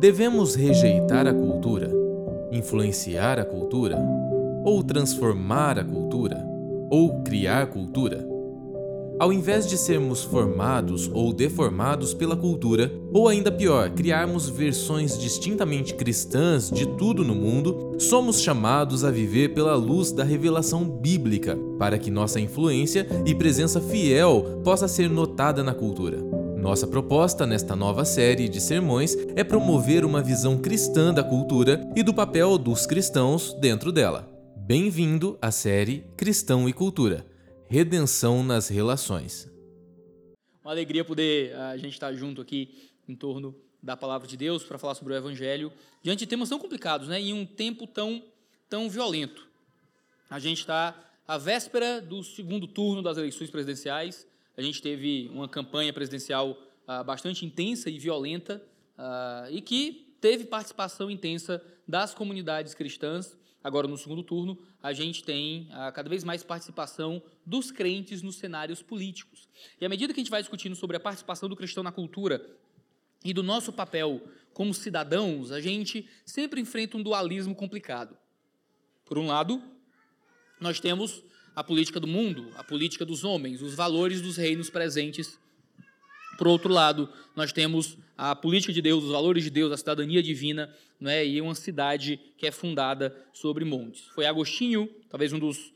Devemos rejeitar a cultura, influenciar a cultura, ou transformar a cultura, ou criar cultura? Ao invés de sermos formados ou deformados pela cultura, ou ainda pior, criarmos versões distintamente cristãs de tudo no mundo, somos chamados a viver pela luz da revelação bíblica, para que nossa influência e presença fiel possa ser notada na cultura. Nossa proposta nesta nova série de sermões é promover uma visão cristã da cultura e do papel dos cristãos dentro dela. Bem-vindo à série Cristão e Cultura Redenção nas Relações. Uma alegria poder a gente estar junto aqui em torno da palavra de Deus para falar sobre o Evangelho, diante de temas tão complicados, né? em um tempo tão, tão violento. A gente está à véspera do segundo turno das eleições presidenciais, a gente teve uma campanha presidencial ah, bastante intensa e violenta ah, e que teve participação intensa das comunidades cristãs, Agora, no segundo turno, a gente tem ah, cada vez mais participação dos crentes nos cenários políticos. E à medida que a gente vai discutindo sobre a participação do cristão na cultura e do nosso papel como cidadãos, a gente sempre enfrenta um dualismo complicado. Por um lado, nós temos a política do mundo, a política dos homens, os valores dos reinos presentes por outro lado, nós temos a política de Deus, os valores de Deus, a cidadania divina, né, e uma cidade que é fundada sobre montes. Foi Agostinho, talvez um dos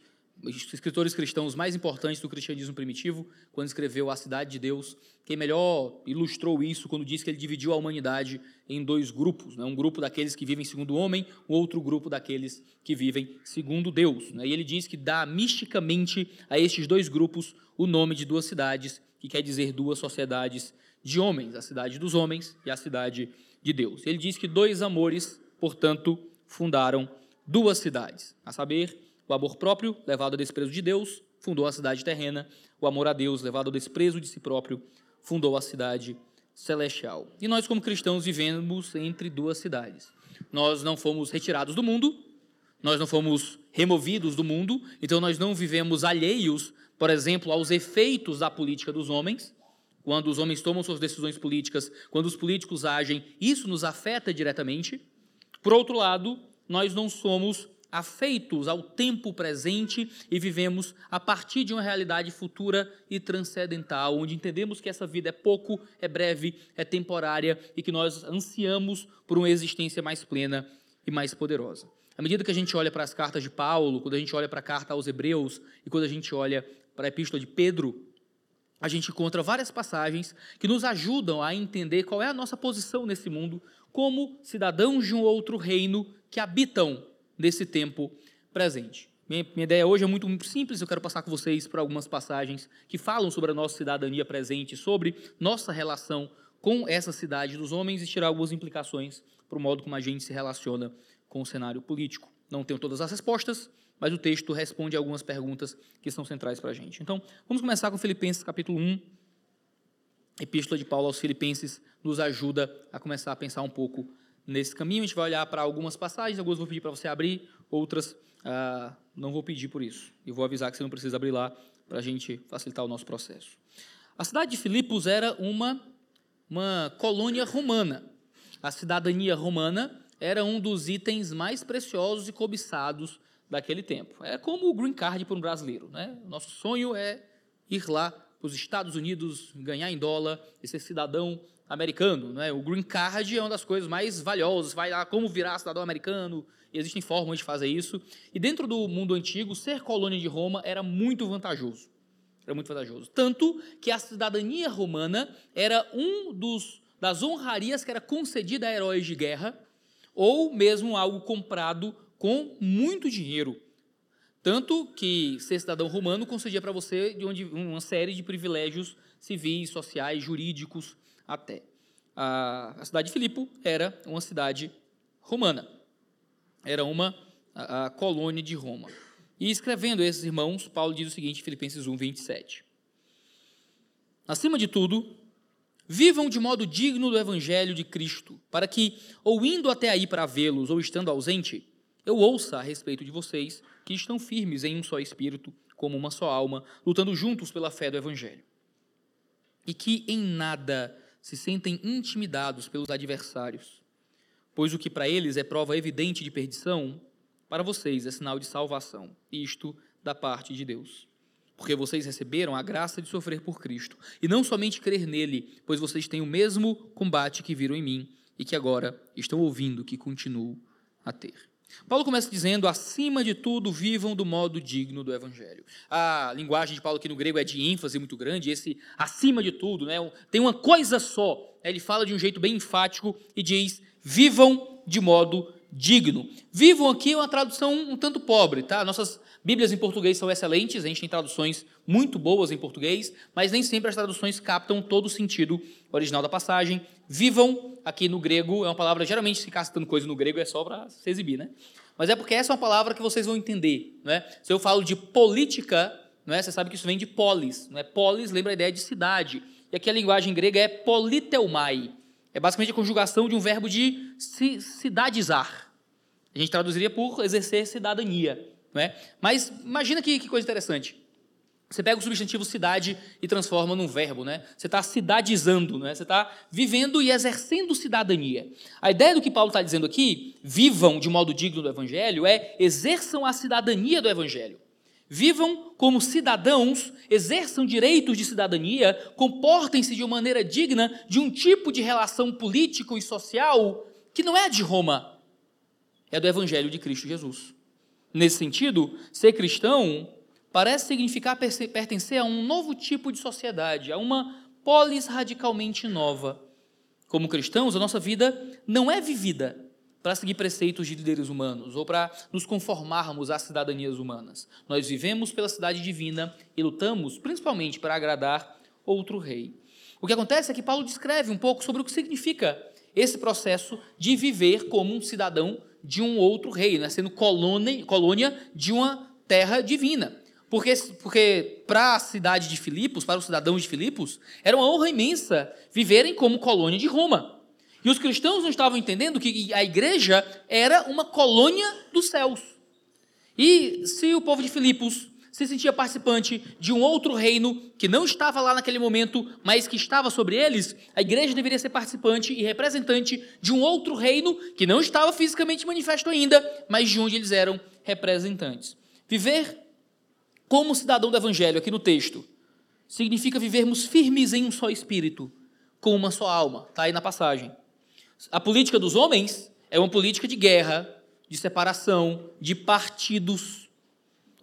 escritores cristãos mais importantes do cristianismo primitivo, quando escreveu A Cidade de Deus, quem melhor ilustrou isso quando disse que ele dividiu a humanidade em dois grupos, né? um grupo daqueles que vivem segundo o homem, um outro grupo daqueles que vivem segundo Deus. Né? E ele diz que dá misticamente a estes dois grupos o nome de duas cidades que quer dizer duas sociedades de homens, a cidade dos homens e a cidade de Deus. Ele diz que dois amores, portanto, fundaram duas cidades, a saber, o amor próprio, levado ao desprezo de Deus, fundou a cidade terrena, o amor a Deus, levado ao desprezo de si próprio, fundou a cidade celestial. E nós, como cristãos, vivemos entre duas cidades. Nós não fomos retirados do mundo, nós não fomos removidos do mundo, então nós não vivemos alheios por exemplo, aos efeitos da política dos homens, quando os homens tomam suas decisões políticas, quando os políticos agem, isso nos afeta diretamente. Por outro lado, nós não somos afeitos ao tempo presente e vivemos a partir de uma realidade futura e transcendental, onde entendemos que essa vida é pouco, é breve, é temporária e que nós ansiamos por uma existência mais plena e mais poderosa. À medida que a gente olha para as cartas de Paulo, quando a gente olha para a carta aos Hebreus e quando a gente olha para a epístola de Pedro, a gente encontra várias passagens que nos ajudam a entender qual é a nossa posição nesse mundo como cidadãos de um outro reino que habitam nesse tempo presente. Minha, ideia hoje é muito, muito simples, eu quero passar com vocês por algumas passagens que falam sobre a nossa cidadania presente, sobre nossa relação com essa cidade dos homens e tirar algumas implicações para o modo como a gente se relaciona com o cenário político. Não tenho todas as respostas, mas o texto responde algumas perguntas que são centrais para a gente. Então, vamos começar com Filipenses capítulo 1. Epístola de Paulo aos Filipenses nos ajuda a começar a pensar um pouco nesse caminho. A gente vai olhar para algumas passagens, algumas vou pedir para você abrir, outras ah, não vou pedir por isso. E vou avisar que você não precisa abrir lá para a gente facilitar o nosso processo. A cidade de Filipos era uma, uma colônia romana. A cidadania romana era um dos itens mais preciosos e cobiçados daquele tempo. É como o green card para um brasileiro. Né? Nosso sonho é ir lá para os Estados Unidos, ganhar em dólar e ser cidadão americano. Né? O green card é uma das coisas mais valiosas. Vai lá como virar cidadão americano. Existem formas de fazer isso. E dentro do mundo antigo, ser colônia de Roma era muito vantajoso. Era muito vantajoso. Tanto que a cidadania romana era um dos das honrarias que era concedida a heróis de guerra ou mesmo algo comprado com muito dinheiro. Tanto que ser cidadão romano concedia para você uma série de privilégios civis, sociais, jurídicos até. A, a cidade de Filipe era uma cidade romana. Era uma a, a colônia de Roma. E escrevendo a esses irmãos, Paulo diz o seguinte, Filipenses 1, 27. Acima de tudo, vivam de modo digno do evangelho de Cristo, para que, ou indo até aí para vê-los, ou estando ausente, eu ouça a respeito de vocês que estão firmes em um só espírito, como uma só alma, lutando juntos pela fé do Evangelho. E que em nada se sentem intimidados pelos adversários, Pois o que para eles é prova evidente de perdição, para vocês é sinal de salvação, isto da parte de Deus. Porque vocês receberam a graça de sofrer por Cristo, e não somente crer nele, pois vocês têm o mesmo combate que viram em mim e que agora estão ouvindo que continuo a ter. Paulo começa dizendo: acima de tudo, vivam do modo digno do Evangelho. A linguagem de Paulo aqui no grego é de ênfase muito grande, esse acima de tudo, né? tem uma coisa só. Ele fala de um jeito bem enfático e diz: vivam de modo digno. Vivam aqui é uma tradução um tanto pobre, tá? Nossas Bíblias em português são excelentes, a gente tem traduções muito boas em português, mas nem sempre as traduções captam todo o sentido original da passagem. Vivam, aqui no grego, é uma palavra, geralmente se ficar citando coisa no grego é só para se exibir, né? Mas é porque essa é uma palavra que vocês vão entender, né? Se eu falo de política, não é? Você sabe que isso vem de polis, não é? Polis lembra a ideia de cidade. E aqui a linguagem grega é politeumai. É basicamente a conjugação de um verbo de cidadizar. A gente traduziria por exercer cidadania. Não é? Mas imagina que, que coisa interessante. Você pega o substantivo cidade e transforma num verbo, né? Você está cidadizando, né? Você está vivendo e exercendo cidadania. A ideia do que Paulo está dizendo aqui, vivam de modo digno do Evangelho, é exerçam a cidadania do Evangelho. Vivam como cidadãos, exerçam direitos de cidadania, comportem-se de uma maneira digna de um tipo de relação político e social que não é de Roma, é do Evangelho de Cristo Jesus. Nesse sentido, ser cristão parece significar pertencer a um novo tipo de sociedade, a uma polis radicalmente nova. Como cristãos, a nossa vida não é vivida para seguir preceitos de líderes humanos ou para nos conformarmos às cidadanias humanas. Nós vivemos pela cidade divina e lutamos principalmente para agradar outro rei. O que acontece é que Paulo descreve um pouco sobre o que significa esse processo de viver como um cidadão de um outro rei, né? sendo colônia, colônia de uma terra divina. Porque, porque para a cidade de Filipos, para os cidadãos de Filipos, era uma honra imensa viverem como colônia de Roma. E os cristãos não estavam entendendo que a igreja era uma colônia dos céus. E se o povo de Filipos se sentia participante de um outro reino que não estava lá naquele momento, mas que estava sobre eles, a igreja deveria ser participante e representante de um outro reino que não estava fisicamente manifesto ainda, mas de onde eles eram representantes. Viver como cidadão do evangelho aqui no texto significa vivermos firmes em um só espírito, com uma só alma. Está aí na passagem. A política dos homens é uma política de guerra, de separação, de partidos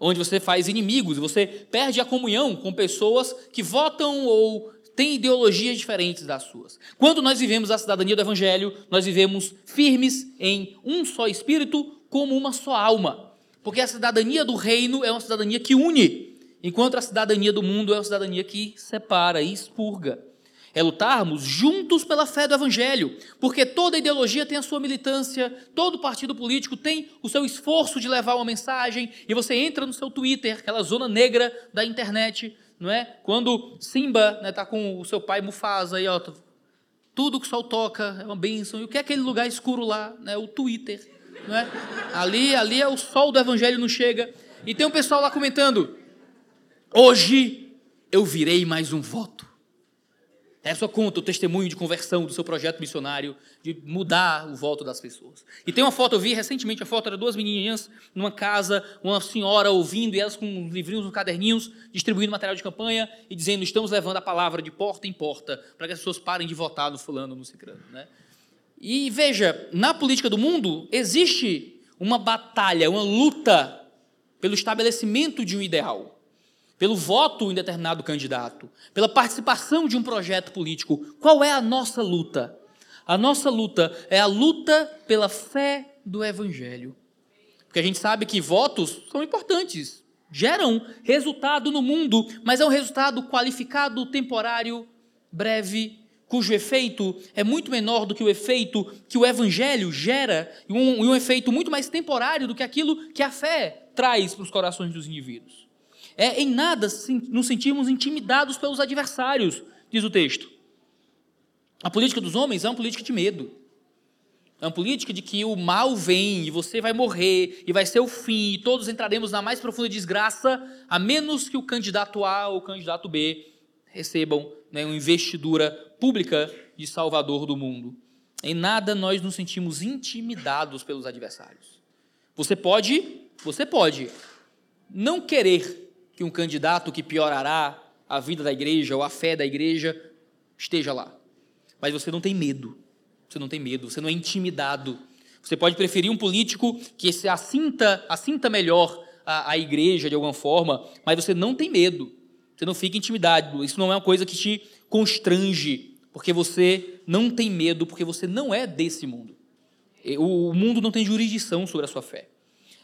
onde você faz inimigos, você perde a comunhão com pessoas que votam ou têm ideologias diferentes das suas. Quando nós vivemos a cidadania do Evangelho, nós vivemos firmes em um só espírito, como uma só alma. Porque a cidadania do reino é uma cidadania que une, enquanto a cidadania do mundo é uma cidadania que separa e expurga é lutarmos juntos pela fé do Evangelho, porque toda ideologia tem a sua militância, todo partido político tem o seu esforço de levar uma mensagem, e você entra no seu Twitter, aquela zona negra da internet, não é? Quando Simba está né, tá com o seu pai Mufasa, aí, ó, tudo que o sol toca é uma bênção, e o que é aquele lugar escuro lá? Né, o Twitter, não é? Ali, ali é o sol do Evangelho não chega, e tem um pessoal lá comentando, hoje eu virei mais um voto. É só conta o testemunho de conversão do seu projeto missionário, de mudar o voto das pessoas. E tem uma foto, eu vi recentemente, a foto era duas menininhas numa casa, uma senhora ouvindo, e elas com livrinhos, caderninhos, distribuindo material de campanha e dizendo: estamos levando a palavra de porta em porta, para que as pessoas parem de votar no fulano, no ciclano. Né? E veja, na política do mundo, existe uma batalha, uma luta pelo estabelecimento de um ideal pelo voto em determinado candidato, pela participação de um projeto político. Qual é a nossa luta? A nossa luta é a luta pela fé do Evangelho. Porque a gente sabe que votos são importantes, geram resultado no mundo, mas é um resultado qualificado, temporário, breve, cujo efeito é muito menor do que o efeito que o Evangelho gera, e um, um efeito muito mais temporário do que aquilo que a fé traz para os corações dos indivíduos é em nada nos sentirmos intimidados pelos adversários, diz o texto. A política dos homens é uma política de medo. É uma política de que o mal vem e você vai morrer e vai ser o fim e todos entraremos na mais profunda desgraça, a menos que o candidato A ou o candidato B recebam né, uma investidura pública de salvador do mundo. em nada nós nos sentimos intimidados pelos adversários. Você pode, você pode não querer que um candidato que piorará a vida da igreja ou a fé da igreja esteja lá. Mas você não tem medo. Você não tem medo, você não é intimidado. Você pode preferir um político que se assinta, assinta melhor a, a igreja de alguma forma, mas você não tem medo. Você não fica intimidado. Isso não é uma coisa que te constrange, porque você não tem medo, porque você não é desse mundo. O mundo não tem jurisdição sobre a sua fé.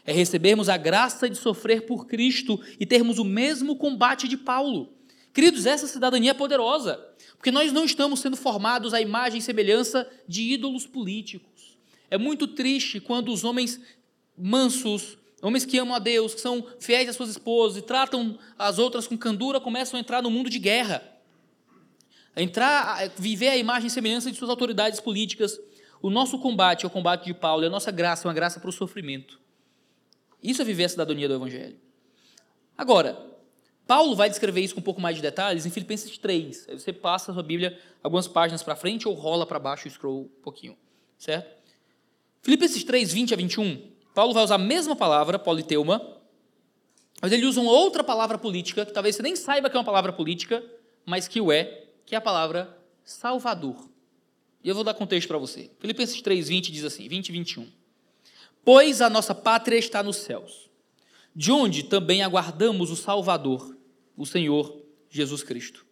É recebermos a graça de sofrer por Cristo e termos o mesmo combate de Paulo. Queridos, essa cidadania é poderosa, porque nós não estamos sendo formados à imagem e semelhança de ídolos políticos. É muito triste quando os homens mansos, homens que amam a Deus, que são fiéis às suas esposas e tratam as outras com candura, começam a entrar no mundo de guerra. Entrar, viver a imagem e semelhança de suas autoridades políticas. O nosso combate é o combate de Paulo, a nossa graça é uma graça para o sofrimento. Isso é viver a cidadania do Evangelho. Agora, Paulo vai descrever isso com um pouco mais de detalhes em Filipenses 3. Aí você passa a sua Bíblia algumas páginas para frente ou rola para baixo e scroll um pouquinho, certo? Filipenses 3, 20 a 21, Paulo vai usar a mesma palavra, politeuma, mas ele usa uma outra palavra política, que talvez você nem saiba que é uma palavra política, mas que o é, que é a palavra Salvador. E eu vou dar contexto para você. Filipenses 3, 20 diz assim, 20 e 21. Pois a nossa pátria está nos céus, de onde também aguardamos o Salvador, o Senhor Jesus Cristo,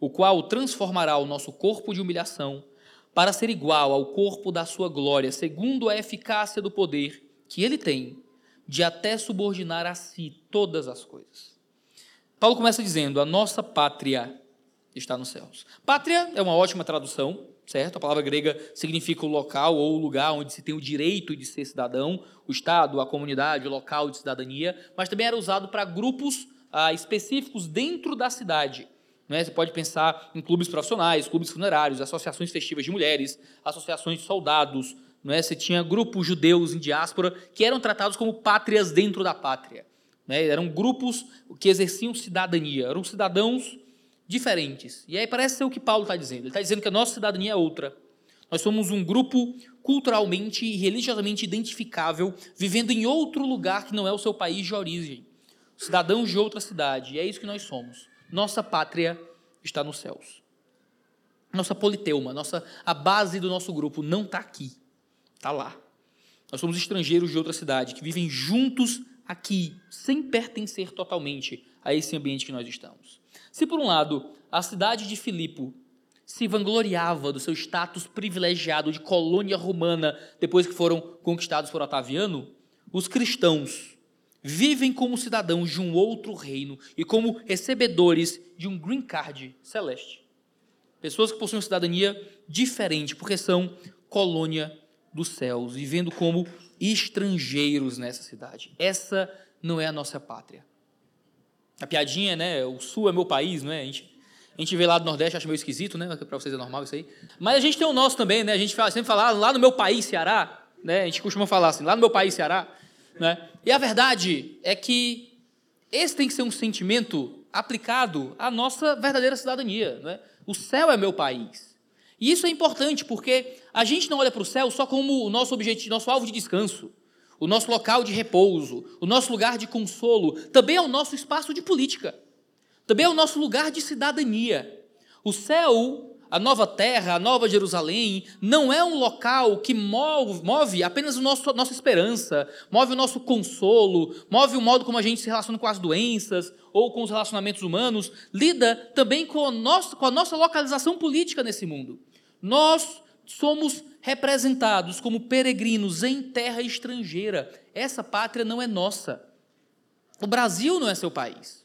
o qual transformará o nosso corpo de humilhação para ser igual ao corpo da sua glória, segundo a eficácia do poder que ele tem de até subordinar a si todas as coisas. Paulo começa dizendo: a nossa pátria está nos céus. Pátria é uma ótima tradução, certo? A palavra grega significa o local ou o lugar onde se tem o direito de ser cidadão, o Estado, a comunidade, o local de cidadania, mas também era usado para grupos ah, específicos dentro da cidade. Né? Você pode pensar em clubes profissionais, clubes funerários, associações festivas de mulheres, associações de soldados. Né? Você tinha grupos judeus em diáspora que eram tratados como pátrias dentro da pátria. Né? Eram grupos que exerciam cidadania, eram cidadãos diferentes. E aí parece ser o que Paulo está dizendo. Ele está dizendo que a nossa cidadania é outra. Nós somos um grupo culturalmente e religiosamente identificável, vivendo em outro lugar que não é o seu país de origem. Cidadãos de outra cidade. E é isso que nós somos. Nossa pátria está nos céus. Nossa politeuma, nossa, a base do nosso grupo não está aqui, está lá. Nós somos estrangeiros de outra cidade que vivem juntos aqui, sem pertencer totalmente a esse ambiente que nós estamos. Se, por um lado, a cidade de Filipo se vangloriava do seu status privilegiado de colônia romana depois que foram conquistados por Otaviano, os cristãos vivem como cidadãos de um outro reino e como recebedores de um green card celeste. Pessoas que possuem cidadania diferente, porque são colônia dos céus, vivendo como estrangeiros nessa cidade. Essa não é a nossa pátria. A piadinha, né? O sul é meu país, não é? A gente, a gente vê lá do Nordeste, acha meio esquisito, né? Para vocês é normal isso aí. Mas a gente tem o nosso também, né? A gente fala, sempre fala, ah, lá no meu país, Ceará, né? A gente costuma falar assim, lá no meu país, Ceará, né? E a verdade é que esse tem que ser um sentimento aplicado à nossa verdadeira cidadania, não é? O céu é meu país. E isso é importante porque a gente não olha para o céu só como o nosso objetivo, nosso alvo de descanso o nosso local de repouso, o nosso lugar de consolo, também é o nosso espaço de política, também é o nosso lugar de cidadania. O céu, a nova terra, a nova Jerusalém, não é um local que move, move apenas a nossa esperança, move o nosso consolo, move o modo como a gente se relaciona com as doenças ou com os relacionamentos humanos, lida também com a nossa, com a nossa localização política nesse mundo. Nós somos representados como peregrinos em terra estrangeira. Essa pátria não é nossa. O Brasil não é seu país.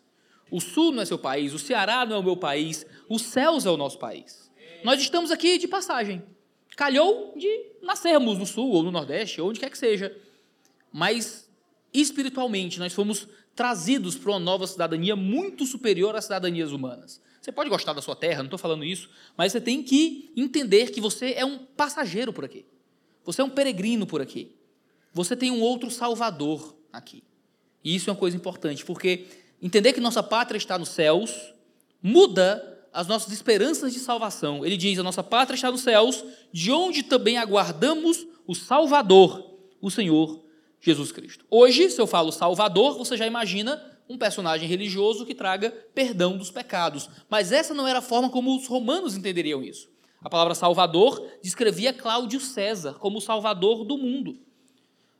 O Sul não é seu país. O Ceará não é o meu país. Os céus é o nosso país. Nós estamos aqui de passagem. Calhou de nascermos no Sul ou no Nordeste, ou onde quer que seja. Mas, espiritualmente, nós fomos trazidos para uma nova cidadania muito superior às cidadanias humanas. Você pode gostar da sua terra, não estou falando isso, mas você tem que entender que você é um passageiro por aqui. Você é um peregrino por aqui. Você tem um outro salvador aqui. E isso é uma coisa importante, porque entender que nossa pátria está nos céus muda as nossas esperanças de salvação. Ele diz: A nossa pátria está nos céus, de onde também aguardamos o Salvador, o Senhor Jesus Cristo. Hoje, se eu falo Salvador, você já imagina um personagem religioso que traga perdão dos pecados. Mas essa não era a forma como os romanos entenderiam isso. A palavra Salvador descrevia Cláudio César como o Salvador do mundo.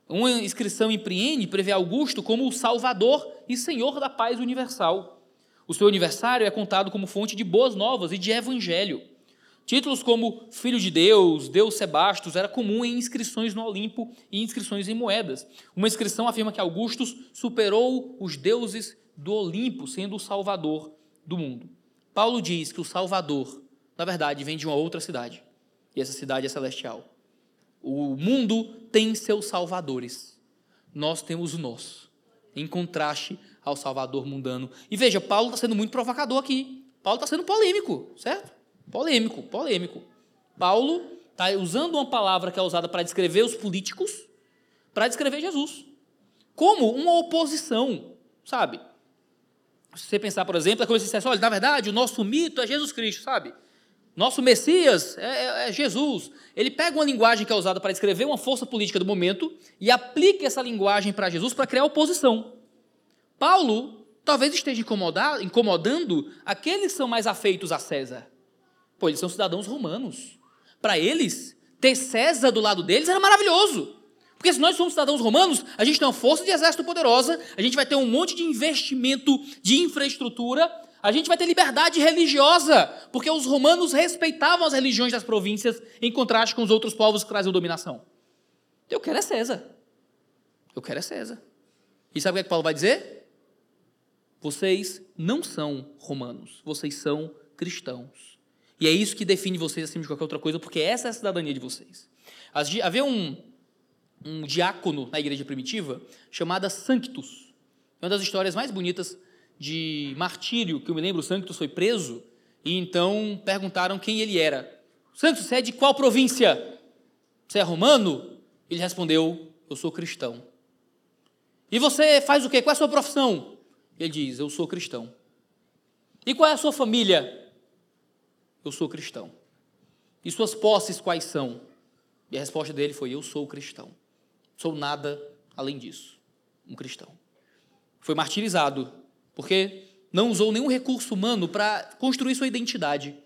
Uma inscrição em Priene prevê Augusto como o Salvador e Senhor da paz universal. O seu aniversário é contado como fonte de boas novas e de evangelho. Títulos como Filho de Deus, Deus Sebastos, era comum em inscrições no Olimpo e inscrições em moedas. Uma inscrição afirma que Augustus superou os deuses do Olimpo, sendo o salvador do mundo. Paulo diz que o salvador, na verdade, vem de uma outra cidade. E essa cidade é celestial. O mundo tem seus salvadores. Nós temos o nosso, em contraste ao salvador mundano. E veja, Paulo está sendo muito provocador aqui. Paulo está sendo polêmico, certo? Polêmico, polêmico. Paulo está usando uma palavra que é usada para descrever os políticos, para descrever Jesus. Como uma oposição, sabe? Se você pensar, por exemplo, é como se dissesse, olha, na verdade, o nosso mito é Jesus Cristo, sabe? Nosso Messias é, é, é, Jesus. Ele pega uma linguagem que é usada para descrever uma força política do momento e aplica essa linguagem para Jesus para criar oposição. Paulo talvez esteja incomodando aqueles que são mais afeitos a César. Pô, eles são cidadãos romanos. Para eles, ter César do lado deles era maravilhoso. Porque se nós somos cidadãos romanos, a gente tem uma força de exército poderosa, a gente vai ter um monte de investimento de infraestrutura, a gente vai ter liberdade religiosa, porque os romanos respeitavam as religiões das províncias em contraste com os outros povos que traziam dominação. Eu quero é César. Eu quero é César. E sabe o que, é que Paulo vai dizer? Vocês não são romanos, vocês são cristãos. E é isso que define vocês acima de qualquer outra coisa, porque essa é a cidadania de vocês. Havia um, um diácono na igreja primitiva chamada Sanctus. É uma das histórias mais bonitas de martírio, que eu me lembro, Sanctus foi preso, e então perguntaram quem ele era. Sanctus, você é de qual província? Você é romano? Ele respondeu, eu sou cristão. E você faz o quê? Qual é a sua profissão? Ele diz, eu sou cristão. E qual é a sua família? Eu sou cristão. E suas posses quais são? E a resposta dele foi, eu sou cristão. Sou nada além disso. Um cristão. Foi martirizado porque não usou nenhum recurso humano para construir sua identidade.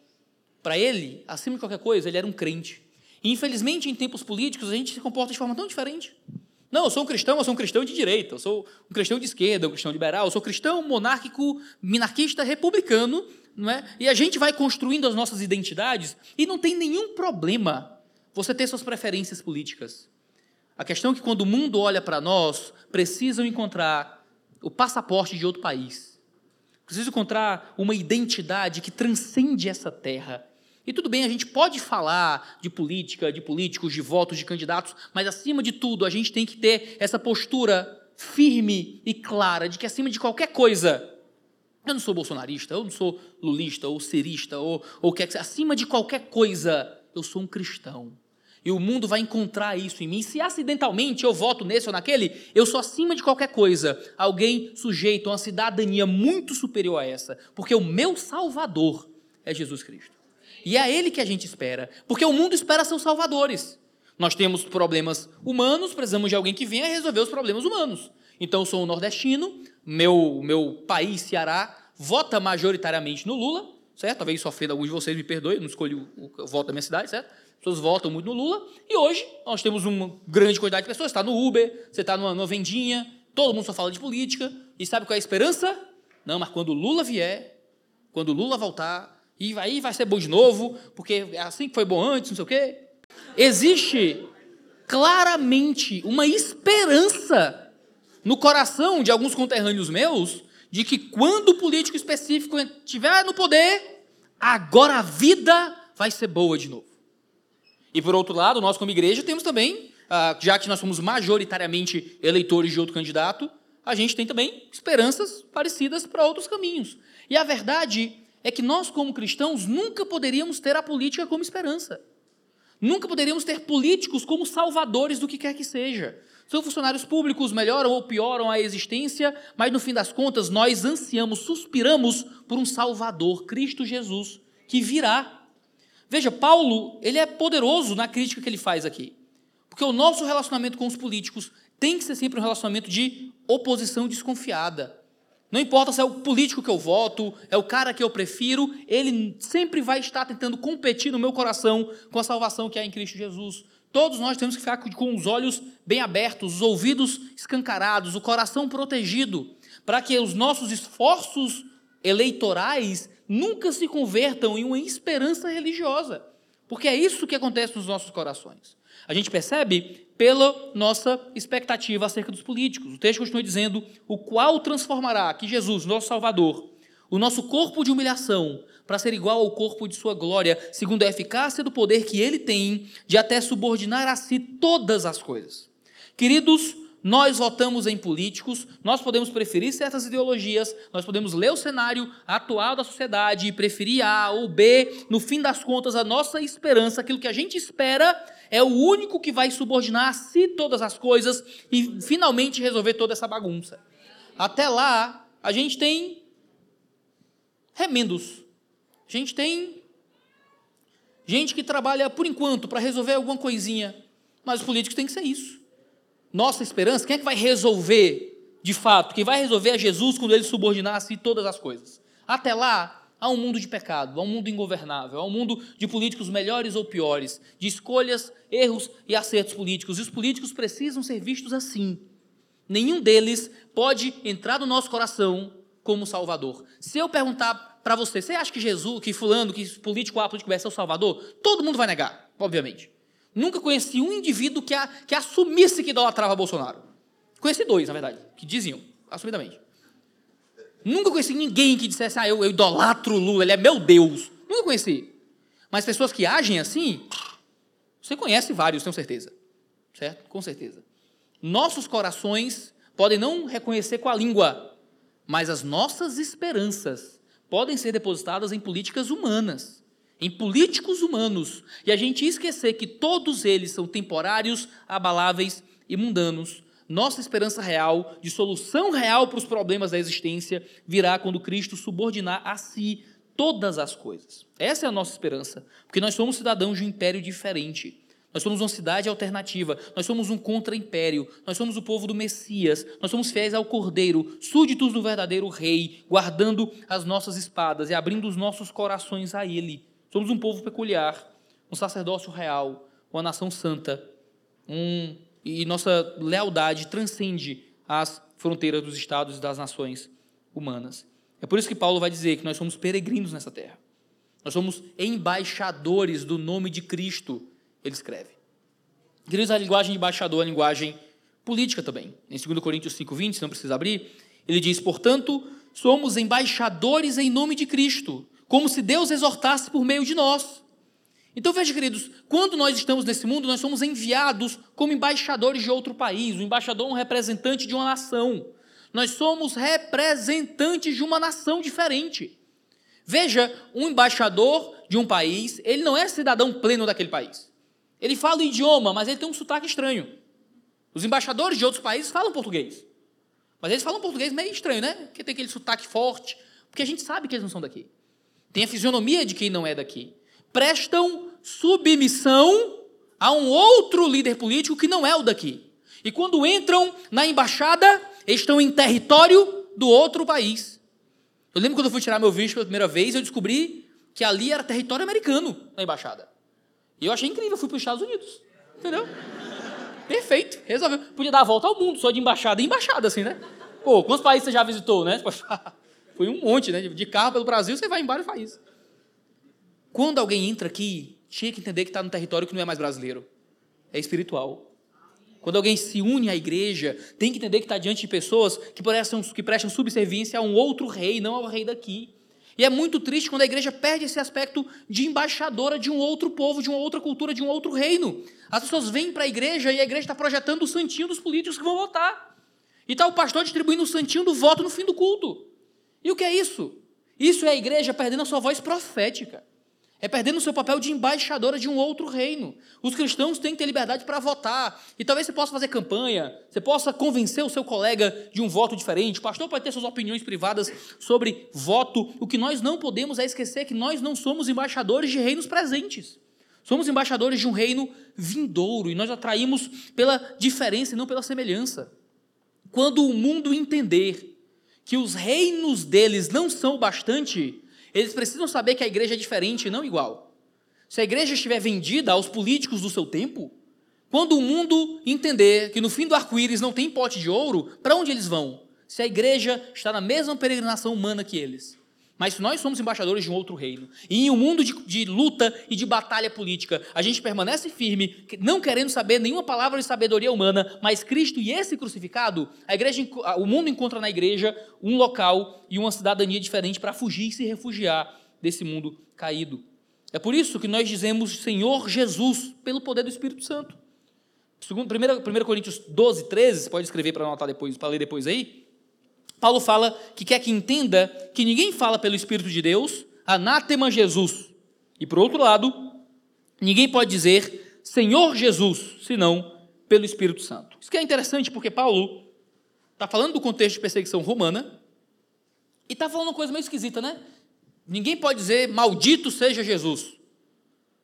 Para ele, acima de qualquer coisa, ele era um crente. E, infelizmente, em tempos políticos, a gente se comporta de forma tão diferente. Não, eu sou um cristão, eu sou um cristão de direita, eu sou um cristão de esquerda, um cristão liberal, eu sou cristão monárquico, minarquista, republicano, não é? E a gente vai construindo as nossas identidades e não tem nenhum problema você ter suas preferências políticas. A questão é que quando o mundo olha para nós, precisam encontrar o passaporte de outro país. Preciso encontrar uma identidade que transcende essa terra. E tudo bem, a gente pode falar de política, de políticos, de votos, de candidatos, mas acima de tudo, a gente tem que ter essa postura firme e clara de que acima de qualquer coisa, eu não sou bolsonarista, eu não sou lulista ou cirista, ou, ou que acima de qualquer coisa, eu sou um cristão. E o mundo vai encontrar isso em mim. Se acidentalmente eu voto nesse ou naquele, eu sou acima de qualquer coisa. Alguém sujeito a uma cidadania muito superior a essa. Porque o meu Salvador é Jesus Cristo. E é Ele que a gente espera. Porque o mundo espera seus salvadores. Nós temos problemas humanos, precisamos de alguém que venha resolver os problemas humanos. Então eu sou um nordestino, meu, meu país, Ceará, vota majoritariamente no Lula, certo? Talvez isso alguns de vocês, me perdoe, não escolhi o, o voto da minha cidade, certo? pessoas votam muito no Lula, e hoje nós temos uma grande quantidade de pessoas, está no Uber, você está numa, numa vendinha, todo mundo só fala de política, e sabe qual é a esperança? Não, mas quando o Lula vier, quando o Lula voltar, e aí vai ser bom de novo, porque é assim que foi bom antes, não sei o quê. Existe claramente uma esperança no coração de alguns conterrâneos meus de que quando o político específico estiver no poder, agora a vida vai ser boa de novo. E por outro lado, nós como igreja temos também, ah, já que nós somos majoritariamente eleitores de outro candidato, a gente tem também esperanças parecidas para outros caminhos. E a verdade é que nós, como cristãos, nunca poderíamos ter a política como esperança. Nunca poderíamos ter políticos como salvadores do que quer que seja. São funcionários públicos, melhoram ou pioram a existência, mas no fim das contas nós ansiamos, suspiramos por um Salvador, Cristo Jesus, que virá. Veja, Paulo, ele é poderoso na crítica que ele faz aqui. Porque o nosso relacionamento com os políticos tem que ser sempre um relacionamento de oposição desconfiada. Não importa se é o político que eu voto, é o cara que eu prefiro, ele sempre vai estar tentando competir no meu coração com a salvação que há em Cristo Jesus. Todos nós temos que ficar com os olhos bem abertos, os ouvidos escancarados, o coração protegido, para que os nossos esforços eleitorais nunca se convertam em uma esperança religiosa. Porque é isso que acontece nos nossos corações. A gente percebe pela nossa expectativa acerca dos políticos. O texto continua dizendo: o qual transformará, que Jesus, nosso Salvador, o nosso corpo de humilhação para ser igual ao corpo de sua glória, segundo a eficácia do poder que ele tem de até subordinar a si todas as coisas. Queridos, nós votamos em políticos, nós podemos preferir certas ideologias, nós podemos ler o cenário atual da sociedade e preferir A ou B. No fim das contas, a nossa esperança, aquilo que a gente espera, é o único que vai subordinar a si todas as coisas e finalmente resolver toda essa bagunça. Até lá, a gente tem remendos. A gente tem gente que trabalha por enquanto para resolver alguma coisinha, mas os políticos têm que ser isso. Nossa esperança, quem é que vai resolver de fato? Quem vai resolver é Jesus quando ele subordinar a si todas as coisas. Até lá, Há um mundo de pecado, há um mundo ingovernável, há um mundo de políticos melhores ou piores, de escolhas, erros e acertos políticos. E os políticos precisam ser vistos assim. Nenhum deles pode entrar no nosso coração como Salvador. Se eu perguntar para você, você acha que Jesus, que fulano, que político A, político B é o Salvador? Todo mundo vai negar, obviamente. Nunca conheci um indivíduo que, a, que assumisse que idolatrava Bolsonaro. Conheci dois, na verdade, que diziam, assumidamente. Nunca conheci ninguém que dissesse, ah, eu, eu idolatro Lula, ele é meu Deus. Nunca conheci. Mas pessoas que agem assim, você conhece vários, tenho certeza. Certo? Com certeza. Nossos corações podem não reconhecer com a língua, mas as nossas esperanças podem ser depositadas em políticas humanas, em políticos humanos, e a gente esquecer que todos eles são temporários, abaláveis e mundanos, nossa esperança real, de solução real para os problemas da existência, virá quando Cristo subordinar a si todas as coisas. Essa é a nossa esperança, porque nós somos cidadãos de um império diferente. Nós somos uma cidade alternativa, nós somos um contra-império, nós somos o povo do Messias, nós somos fiéis ao Cordeiro, súditos do verdadeiro Rei, guardando as nossas espadas e abrindo os nossos corações a Ele. Somos um povo peculiar, um sacerdócio real, uma nação santa, um e nossa lealdade transcende as fronteiras dos estados e das nações humanas. É por isso que Paulo vai dizer que nós somos peregrinos nessa terra. Nós somos embaixadores do nome de Cristo, ele escreve. Queridos, a linguagem de embaixador é a linguagem política também. Em 2 Coríntios 5,20, se não precisa abrir, ele diz: Portanto, somos embaixadores em nome de Cristo, como se Deus exortasse por meio de nós. Então veja, queridos, quando nós estamos nesse mundo, nós somos enviados como embaixadores de outro país. O embaixador é um representante de uma nação. Nós somos representantes de uma nação diferente. Veja, um embaixador de um país, ele não é cidadão pleno daquele país. Ele fala o idioma, mas ele tem um sotaque estranho. Os embaixadores de outros países falam português. Mas eles falam português meio estranho, né? Porque tem aquele sotaque forte. Porque a gente sabe que eles não são daqui. Tem a fisionomia de quem não é daqui prestam submissão a um outro líder político que não é o daqui. E quando entram na embaixada, estão em território do outro país. Eu lembro quando eu fui tirar meu visto pela primeira vez, eu descobri que ali era território americano na embaixada. E eu achei incrível, fui para os Estados Unidos. Entendeu? Perfeito, resolveu. Podia dar a volta ao mundo, só de embaixada em embaixada, assim, né? Pô, quantos países você já visitou, né? Foi um monte, né? De carro pelo Brasil, você vai em vários países. Quando alguém entra aqui, tinha que entender que está no território que não é mais brasileiro, é espiritual. Quando alguém se une à igreja, tem que entender que está diante de pessoas que prestam, que prestam subserviência a um outro rei, não ao rei daqui. E é muito triste quando a igreja perde esse aspecto de embaixadora de um outro povo, de uma outra cultura, de um outro reino. As pessoas vêm para a igreja e a igreja está projetando o santinho dos políticos que vão votar. E está o pastor distribuindo o santinho do voto no fim do culto. E o que é isso? Isso é a igreja perdendo a sua voz profética. É perdendo o seu papel de embaixadora de um outro reino. Os cristãos têm que ter liberdade para votar. E talvez você possa fazer campanha, você possa convencer o seu colega de um voto diferente. O pastor pode ter suas opiniões privadas sobre voto. O que nós não podemos é esquecer que nós não somos embaixadores de reinos presentes. Somos embaixadores de um reino vindouro e nós atraímos pela diferença e não pela semelhança. Quando o mundo entender que os reinos deles não são o bastante, eles precisam saber que a igreja é diferente e não igual. Se a igreja estiver vendida aos políticos do seu tempo, quando o mundo entender que no fim do arco-íris não tem pote de ouro, para onde eles vão? Se a igreja está na mesma peregrinação humana que eles. Mas nós somos embaixadores de um outro reino. E em um mundo de, de, luta e de batalha política, a gente permanece firme, não querendo saber nenhuma palavra de sabedoria humana, mas Cristo e esse crucificado, a igreja, o mundo encontra na igreja um local e uma cidadania diferente para fugir e se refugiar desse mundo caído. É por isso que nós dizemos Senhor Jesus, pelo poder do Espírito Santo. 1, 1 Coríntios 12, 13, você pode escrever para anotar depois, para ler depois aí. Paulo fala que quer que entenda que ninguém fala pelo Espírito de Deus, anátema Jesus. E por outro lado, ninguém pode dizer Senhor Jesus, senão pelo Espírito Santo. Isso que é interessante porque Paulo está falando do contexto de perseguição romana e está falando uma coisa meio esquisita, né? Ninguém pode dizer maldito seja Jesus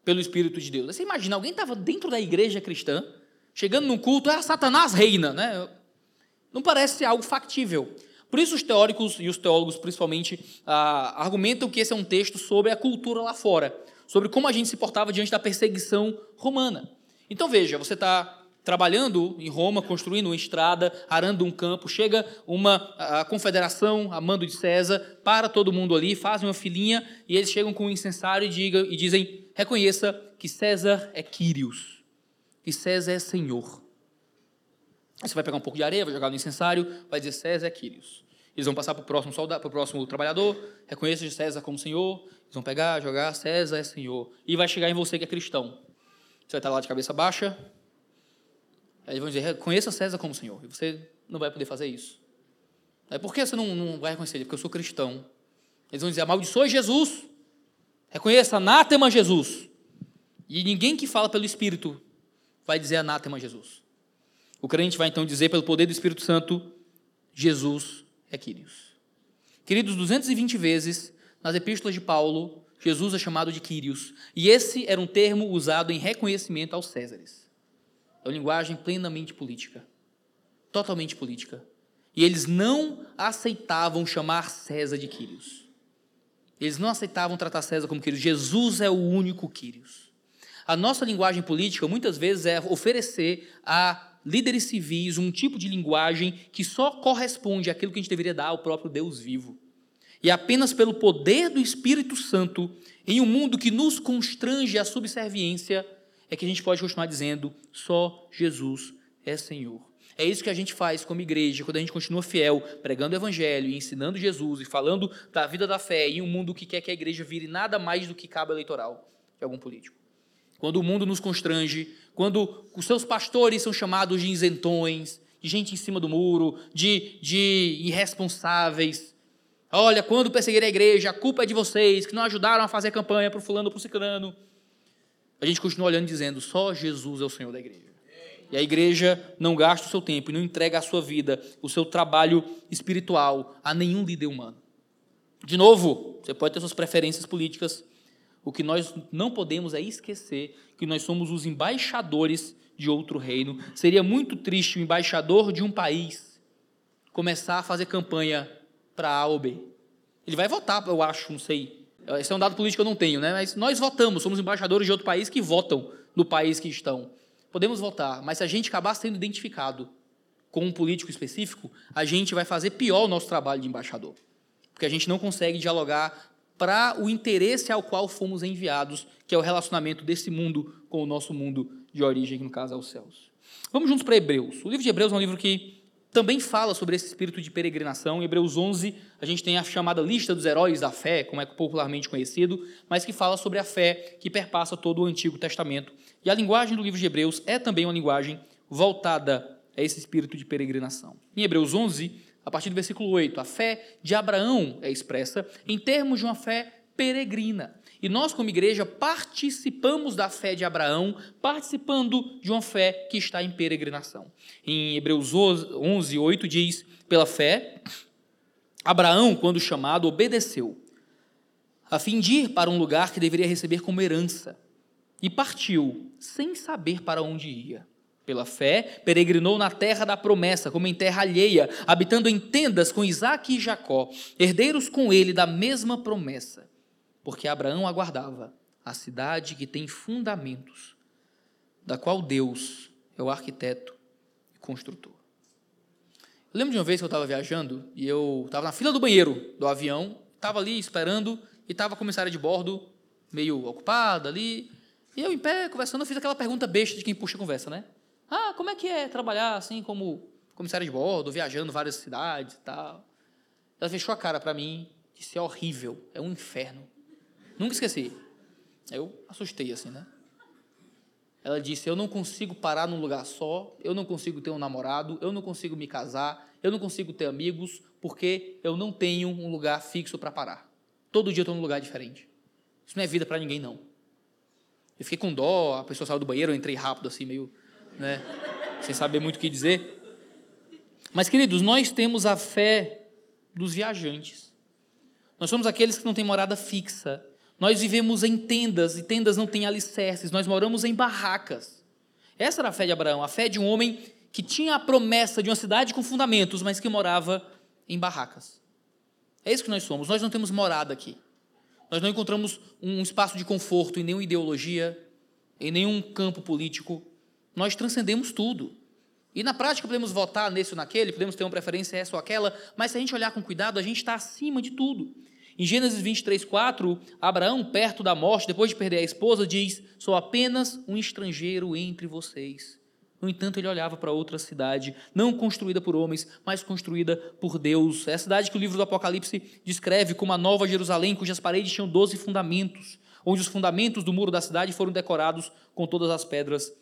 pelo Espírito de Deus. Você imagina, alguém estava dentro da igreja cristã, chegando num culto, ah, Satanás reina, né? Não parece algo factível. Por isso, os teóricos e os teólogos, principalmente, ah, argumentam que esse é um texto sobre a cultura lá fora, sobre como a gente se portava diante da perseguição romana. Então, veja, você está trabalhando em Roma, construindo uma estrada, arando um campo, chega uma a confederação a mando de César, para todo mundo ali, fazem uma filinha e eles chegam com um incensário e, diga, e dizem: reconheça que César é Quírios, que César é Senhor. Você vai pegar um pouco de areia, vai jogar no incensário, vai dizer César é Quírios. Eles vão passar para o próximo soldado, para o próximo trabalhador, reconheça César como Senhor, eles vão pegar, jogar, César é Senhor. E vai chegar em você que é cristão. Você vai estar lá de cabeça baixa, aí eles vão dizer, reconheça César como Senhor. E você não vai poder fazer isso. Aí por que você não, não vai reconhecer ele? Porque eu sou cristão. Eles vão dizer, amaldiçoe Jesus. Reconheça anátema Jesus. E ninguém que fala pelo Espírito vai dizer anátema Jesus. O crente vai então dizer, pelo poder do Espírito Santo, Jesus é Quírios. Queridos, 220 vezes nas epístolas de Paulo, Jesus é chamado de Quírios. E esse era um termo usado em reconhecimento aos Césares. É uma linguagem plenamente política. Totalmente política. E eles não aceitavam chamar César de Quírios. Eles não aceitavam tratar César como Quírios. Jesus é o único Quírios. A nossa linguagem política muitas vezes é oferecer a líderes civis um tipo de linguagem que só corresponde àquilo que a gente deveria dar ao próprio Deus vivo. E apenas pelo poder do Espírito Santo, em um mundo que nos constrange à subserviência, é que a gente pode continuar dizendo: só Jesus é Senhor. É isso que a gente faz como igreja, quando a gente continua fiel, pregando o Evangelho e ensinando Jesus e falando da vida da fé em um mundo que quer que a igreja vire nada mais do que cabo eleitoral de algum político. Quando o mundo nos constrange, quando os seus pastores são chamados de isentões, de gente em cima do muro, de, de irresponsáveis. Olha, quando perseguir a igreja, a culpa é de vocês, que não ajudaram a fazer campanha para o fulano, para o ciclano. A gente continua olhando dizendo, só Jesus é o Senhor da igreja. E a igreja não gasta o seu tempo e não entrega a sua vida, o seu trabalho espiritual a nenhum líder humano. De novo, você pode ter suas preferências políticas, o que nós não podemos é esquecer que nós somos os embaixadores de outro reino. Seria muito triste o embaixador de um país começar a fazer campanha para A ou B. Ele vai votar, eu acho, não sei. Esse é um dado político que eu não tenho, né? Mas nós votamos, somos embaixadores de outro país que votam no país que estão. Podemos votar, mas se a gente acabar sendo identificado com um político específico, a gente vai fazer pior o nosso trabalho de embaixador. Porque a gente não consegue dialogar para o interesse ao qual fomos enviados, que é o relacionamento desse mundo com o nosso mundo de origem, que no caso é os céus. Vamos juntos para Hebreus. O livro de Hebreus é um livro que também fala sobre esse espírito de peregrinação. Em Hebreus 11, a gente tem a chamada lista dos heróis da fé, como é popularmente conhecido, mas que fala sobre a fé que perpassa todo o Antigo Testamento. E a linguagem do livro de Hebreus é também uma linguagem voltada a esse espírito de peregrinação. Em Hebreus 11, a partir do versículo 8, a fé de Abraão é expressa em termos de uma fé peregrina. E nós, como igreja, participamos da fé de Abraão, participando de uma fé que está em peregrinação. Em Hebreus 11, 8 diz: Pela fé, Abraão, quando chamado, obedeceu, a fim de ir para um lugar que deveria receber como herança, e partiu, sem saber para onde ia. Pela fé, peregrinou na terra da promessa, como em terra alheia, habitando em tendas com Isaac e Jacó, herdeiros com ele da mesma promessa porque Abraão aguardava a cidade que tem fundamentos, da qual Deus é o arquiteto e construtor. Eu lembro de uma vez que eu estava viajando e eu estava na fila do banheiro do avião, estava ali esperando e estava a comissária de bordo meio ocupada ali, e eu em pé conversando, eu fiz aquela pergunta besta de quem puxa a conversa, né? Ah, como é que é trabalhar assim como comissária de bordo, viajando várias cidades e tal? Ela fechou a cara para mim, disse: é horrível, é um inferno. Nunca esqueci. Eu assustei assim, né? Ela disse: Eu não consigo parar num lugar só, eu não consigo ter um namorado, eu não consigo me casar, eu não consigo ter amigos, porque eu não tenho um lugar fixo para parar. Todo dia eu estou num lugar diferente. Isso não é vida para ninguém, não. Eu fiquei com dó, a pessoa saiu do banheiro, eu entrei rápido, assim, meio, né, sem saber muito o que dizer. Mas, queridos, nós temos a fé dos viajantes. Nós somos aqueles que não têm morada fixa. Nós vivemos em tendas e tendas não têm alicerces, nós moramos em barracas. Essa era a fé de Abraão, a fé de um homem que tinha a promessa de uma cidade com fundamentos, mas que morava em barracas. É isso que nós somos, nós não temos morada aqui. Nós não encontramos um espaço de conforto em nenhuma ideologia, em nenhum campo político. Nós transcendemos tudo. E na prática podemos votar nesse ou naquele, podemos ter uma preferência essa ou aquela, mas se a gente olhar com cuidado, a gente está acima de tudo. Em Gênesis 23, 4, Abraão, perto da morte, depois de perder a esposa, diz: Sou apenas um estrangeiro entre vocês. No entanto, ele olhava para outra cidade, não construída por homens, mas construída por Deus. É a cidade que o livro do Apocalipse descreve como a Nova Jerusalém, cujas paredes tinham doze fundamentos, onde os fundamentos do muro da cidade foram decorados com todas as pedras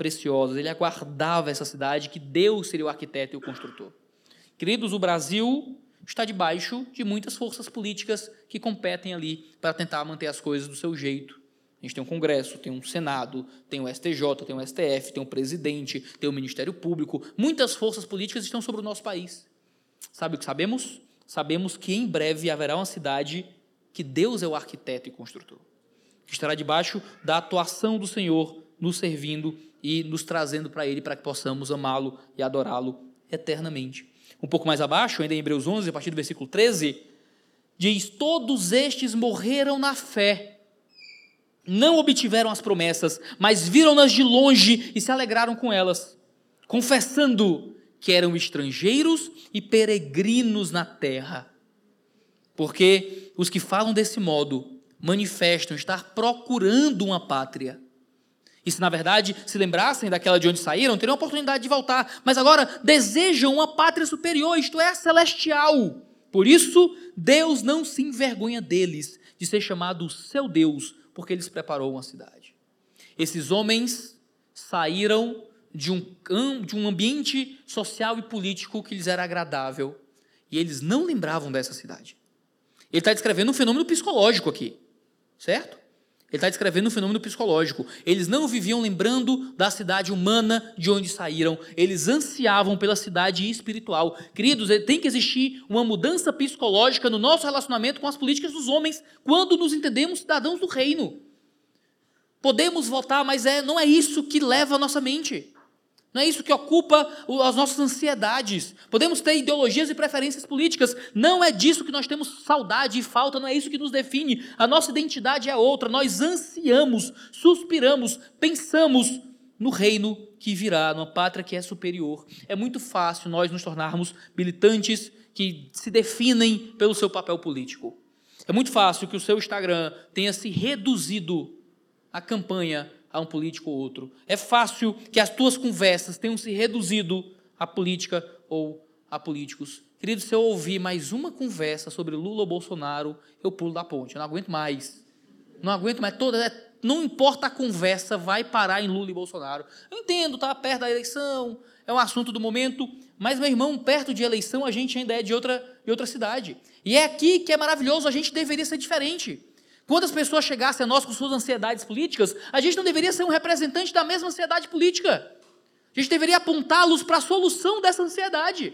preciosas. Ele aguardava essa cidade, que Deus seria o arquiteto e o construtor. Queridos, o Brasil está debaixo de muitas forças políticas que competem ali para tentar manter as coisas do seu jeito. A gente tem um Congresso, tem um Senado, tem o STJ, tem o STF, tem o presidente, tem o Ministério Público. Muitas forças políticas estão sobre o nosso país. Sabe o que sabemos? Sabemos que em breve haverá uma cidade que Deus é o arquiteto e construtor, que estará debaixo da atuação do Senhor, nos servindo e nos trazendo para Ele para que possamos amá-lo e adorá-lo eternamente. Um pouco mais abaixo, ainda em Hebreus 11, a partir do versículo 13, diz: Todos estes morreram na fé, não obtiveram as promessas, mas viram-nas de longe e se alegraram com elas, confessando que eram estrangeiros e peregrinos na terra. Porque os que falam desse modo manifestam estar procurando uma pátria. E se na verdade se lembrassem daquela de onde saíram, teriam a oportunidade de voltar, mas agora desejam uma pátria superior, isto é, celestial. Por isso, Deus não se envergonha deles, de ser chamado seu Deus, porque eles preparou uma cidade. Esses homens saíram de um, de um ambiente social e político que lhes era agradável, e eles não lembravam dessa cidade. Ele está descrevendo um fenômeno psicológico aqui, certo? Ele está descrevendo um fenômeno psicológico. Eles não viviam lembrando da cidade humana de onde saíram, eles ansiavam pela cidade espiritual. Queridos, tem que existir uma mudança psicológica no nosso relacionamento com as políticas dos homens quando nos entendemos cidadãos do reino. Podemos votar, mas é, não é isso que leva a nossa mente. Não é isso que ocupa as nossas ansiedades. Podemos ter ideologias e preferências políticas. Não é disso que nós temos saudade e falta, não é isso que nos define. A nossa identidade é outra. Nós ansiamos, suspiramos, pensamos no reino que virá, numa pátria que é superior. É muito fácil nós nos tornarmos militantes que se definem pelo seu papel político. É muito fácil que o seu Instagram tenha se reduzido à campanha a um político ou outro. É fácil que as tuas conversas tenham se reduzido à política ou a políticos. Querido, se eu ouvir mais uma conversa sobre Lula ou Bolsonaro, eu pulo da ponte. Eu não aguento mais. Não aguento mais. Toda, é, não importa a conversa, vai parar em Lula e Bolsonaro. Eu entendo, está perto da eleição, é um assunto do momento, mas, meu irmão, perto de eleição a gente ainda é de outra, de outra cidade. E é aqui que é maravilhoso, a gente deveria ser diferente. Quando as pessoas chegassem a nós com suas ansiedades políticas, a gente não deveria ser um representante da mesma ansiedade política. A gente deveria apontá-los para a solução dessa ansiedade.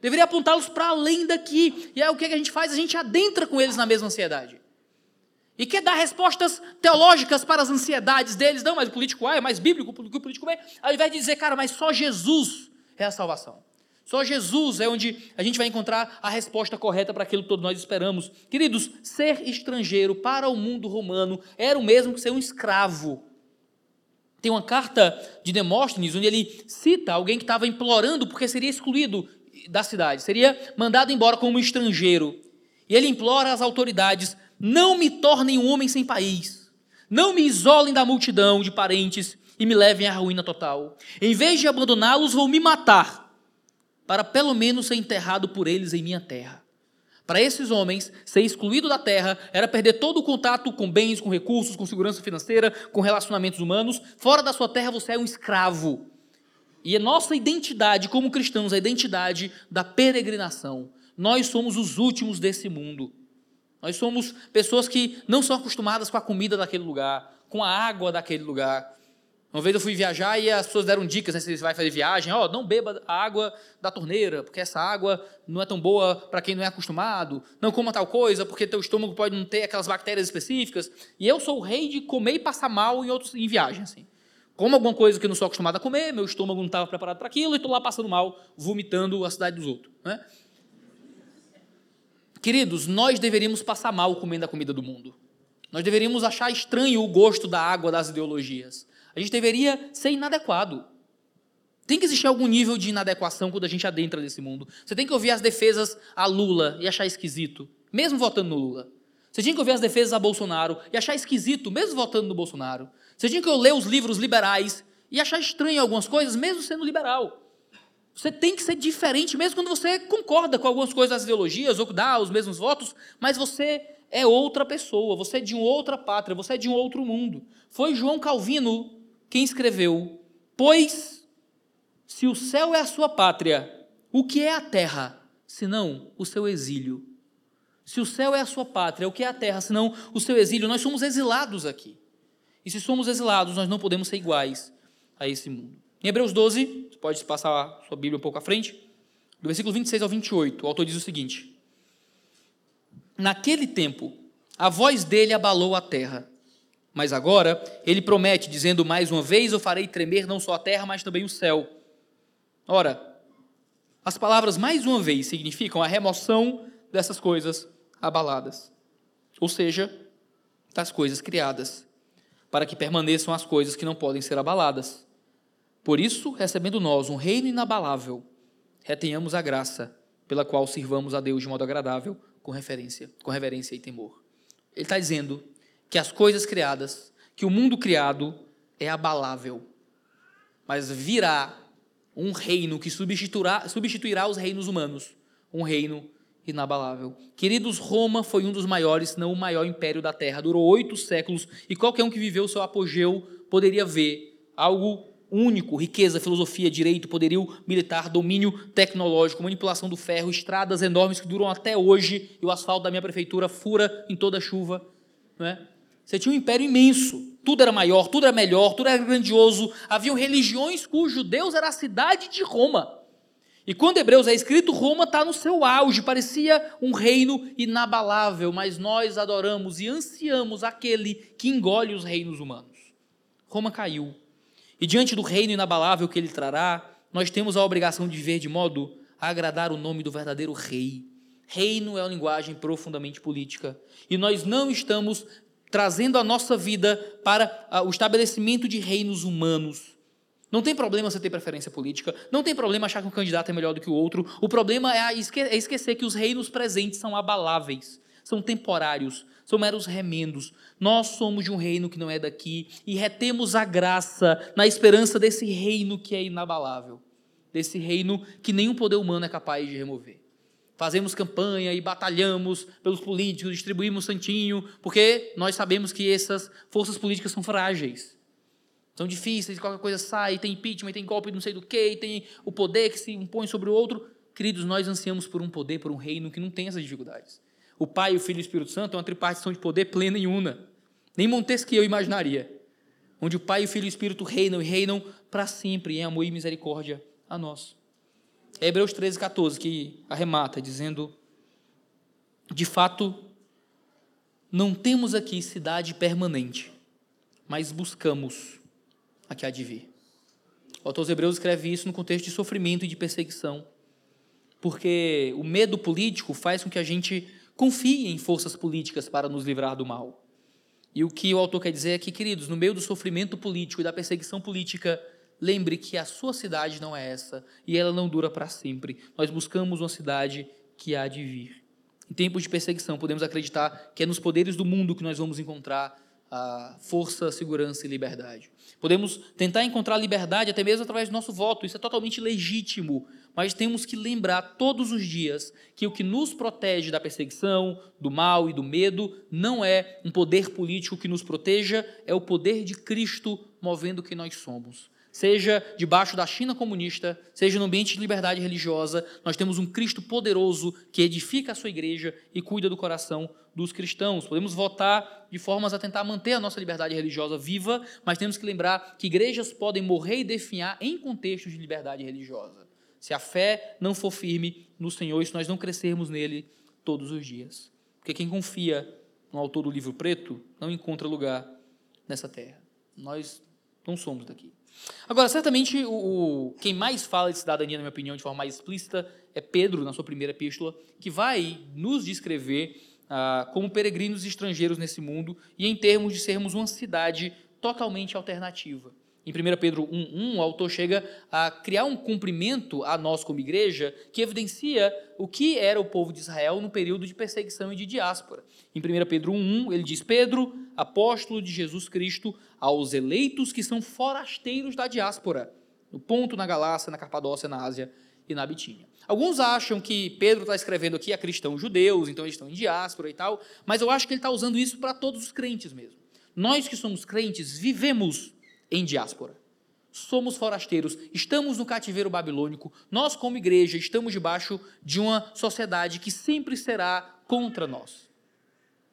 Deveria apontá-los para além daqui. E aí o que a gente faz? A gente adentra com eles na mesma ansiedade. E quer dar respostas teológicas para as ansiedades deles. Não, mas o político A é mais bíblico que o político B. Ao invés de dizer, cara, mas só Jesus é a salvação. Só Jesus é onde a gente vai encontrar a resposta correta para aquilo que todos nós esperamos. Queridos, ser estrangeiro para o mundo romano era o mesmo que ser um escravo. Tem uma carta de Demóstenes onde ele cita alguém que estava implorando porque seria excluído da cidade, seria mandado embora como estrangeiro. E ele implora às autoridades: não me tornem um homem sem país, não me isolem da multidão de parentes e me levem à ruína total. Em vez de abandoná-los, vou me matar para pelo menos ser enterrado por eles em minha terra. Para esses homens, ser excluído da terra era perder todo o contato com bens, com recursos, com segurança financeira, com relacionamentos humanos. Fora da sua terra, você é um escravo. E a nossa identidade como cristãos, a identidade da peregrinação. Nós somos os últimos desse mundo. Nós somos pessoas que não são acostumadas com a comida daquele lugar, com a água daquele lugar. Uma vez eu fui viajar e as pessoas deram dicas, né, se você vai fazer viagem, ó, oh, não beba a água da torneira, porque essa água não é tão boa para quem não é acostumado. Não coma tal coisa, porque teu estômago pode não ter aquelas bactérias específicas. E eu sou o rei de comer e passar mal em outros em viagem, assim. Como alguma coisa que eu não sou acostumado a comer, meu estômago não estava preparado para aquilo e estou lá passando mal, vomitando a cidade dos outros, né? Queridos, nós deveríamos passar mal comendo a comida do mundo. Nós deveríamos achar estranho o gosto da água das ideologias. A gente deveria ser inadequado. Tem que existir algum nível de inadequação quando a gente adentra nesse mundo. Você tem que ouvir as defesas a Lula e achar esquisito, mesmo votando no Lula. Você tinha que ouvir as defesas a Bolsonaro e achar esquisito, mesmo votando no Bolsonaro. Você tinha que ler os livros liberais e achar estranho algumas coisas, mesmo sendo liberal. Você tem que ser diferente, mesmo quando você concorda com algumas coisas das ideologias ou dá os mesmos votos, mas você é outra pessoa, você é de uma outra pátria, você é de um outro mundo. Foi João Calvino quem escreveu: Pois, se o céu é a sua pátria, o que é a terra, senão o seu exílio? Se o céu é a sua pátria, o que é a terra, senão o seu exílio? Nós somos exilados aqui. E se somos exilados, nós não podemos ser iguais a esse mundo. Em Hebreus 12, você pode passar a sua Bíblia um pouco à frente, do versículo 26 ao 28, o autor diz o seguinte: Naquele tempo, a voz dele abalou a terra mas agora ele promete, dizendo mais uma vez: Eu farei tremer não só a terra, mas também o céu. Ora, as palavras mais uma vez significam a remoção dessas coisas abaladas, ou seja, das coisas criadas, para que permaneçam as coisas que não podem ser abaladas. Por isso, recebendo nós um reino inabalável, retenhamos a graça pela qual sirvamos a Deus de modo agradável, com referência, com reverência e temor. Ele está dizendo que as coisas criadas, que o mundo criado é abalável, mas virá um reino que substituirá, substituirá os reinos humanos, um reino inabalável. Queridos, Roma foi um dos maiores, se não o maior império da Terra. Durou oito séculos e qualquer um que viveu o seu apogeu poderia ver algo único: riqueza, filosofia, direito, poderio militar, domínio tecnológico, manipulação do ferro, estradas enormes que duram até hoje e o asfalto da minha prefeitura fura em toda chuva. Não é? Você tinha um império imenso. Tudo era maior, tudo era melhor, tudo era grandioso. Haviam religiões cujo Deus era a cidade de Roma. E quando Hebreus é escrito, Roma está no seu auge, parecia um reino inabalável, mas nós adoramos e ansiamos aquele que engole os reinos humanos. Roma caiu. E diante do reino inabalável que ele trará, nós temos a obrigação de viver de modo a agradar o nome do verdadeiro rei. Reino é uma linguagem profundamente política. E nós não estamos trazendo a nossa vida para ah, o estabelecimento de reinos humanos. Não tem problema você ter preferência política, não tem problema achar que um candidato é melhor do que o outro. O problema é, é esquecer que os reinos presentes são abaláveis, são temporários, são meros remendos. Nós somos de um reino que não é daqui e retemos a graça na esperança desse reino que é inabalável, desse reino que nenhum poder humano é capaz de remover fazemos campanha e batalhamos pelos políticos, distribuímos santinho, porque nós sabemos que essas forças políticas são frágeis. São difíceis, qualquer coisa sai, tem impeachment, tem golpe não sei do que, tem o poder que se impõe sobre o outro. Queridos, nós ansiamos por um poder, por um reino que não tem essas dificuldades. O Pai, o Filho e o Espírito Santo é uma tripartição de poder plena e una. Nem Montesquieu imaginaria. Onde o Pai, o Filho e o Espírito reinam e reinam para sempre em amor e misericórdia a nós. É Hebreus 13, 14 que arremata, dizendo: De fato, não temos aqui cidade permanente, mas buscamos a que há de vir. O autor Hebreus escreve isso no contexto de sofrimento e de perseguição, porque o medo político faz com que a gente confie em forças políticas para nos livrar do mal. E o que o autor quer dizer é que, queridos, no meio do sofrimento político e da perseguição política, lembre que a sua cidade não é essa e ela não dura para sempre. Nós buscamos uma cidade que há de vir. Em tempos de perseguição, podemos acreditar que é nos poderes do mundo que nós vamos encontrar a força, segurança e liberdade. Podemos tentar encontrar liberdade até mesmo através do nosso voto, isso é totalmente legítimo, mas temos que lembrar todos os dias que o que nos protege da perseguição, do mal e do medo não é um poder político que nos proteja, é o poder de Cristo movendo o que nós somos seja debaixo da China comunista, seja no ambiente de liberdade religiosa, nós temos um Cristo poderoso que edifica a sua igreja e cuida do coração dos cristãos. Podemos votar de formas a tentar manter a nossa liberdade religiosa viva, mas temos que lembrar que igrejas podem morrer e definhar em contextos de liberdade religiosa. Se a fé não for firme no Senhor e se nós não crescermos nele todos os dias. Porque quem confia no autor do livro preto não encontra lugar nessa terra. Nós não somos daqui. Agora, certamente, o, o, quem mais fala de cidadania, na minha opinião, de forma mais explícita, é Pedro, na sua primeira epístola, que vai nos descrever ah, como peregrinos estrangeiros nesse mundo e em termos de sermos uma cidade totalmente alternativa. Em 1 Pedro 1,1, o autor chega a criar um cumprimento a nós como igreja que evidencia o que era o povo de Israel no período de perseguição e de diáspora. Em 1 Pedro 1,1, ele diz: Pedro, apóstolo de Jesus Cristo, aos eleitos que são forasteiros da diáspora, no ponto, na Galácia, na Capadócia, na Ásia e na Bitínia. Alguns acham que Pedro está escrevendo aqui a cristãos judeus, então eles estão em diáspora e tal, mas eu acho que ele está usando isso para todos os crentes mesmo. Nós que somos crentes vivemos em diáspora. Somos forasteiros, estamos no cativeiro babilônico, nós, como igreja, estamos debaixo de uma sociedade que sempre será contra nós.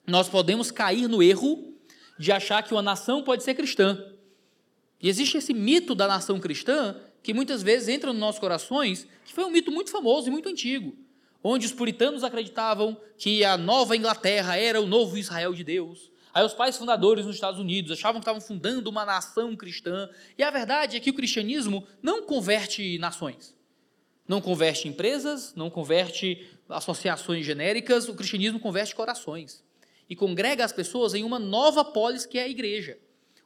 Nós podemos cair no erro de achar que uma nação pode ser cristã. E existe esse mito da nação cristã que muitas vezes entra nos nossos corações, que foi um mito muito famoso e muito antigo, onde os puritanos acreditavam que a nova Inglaterra era o novo Israel de Deus, Aí os pais fundadores nos Estados Unidos achavam que estavam fundando uma nação cristã. E a verdade é que o cristianismo não converte nações. Não converte empresas, não converte associações genéricas, o cristianismo converte corações. E congrega as pessoas em uma nova polis que é a igreja.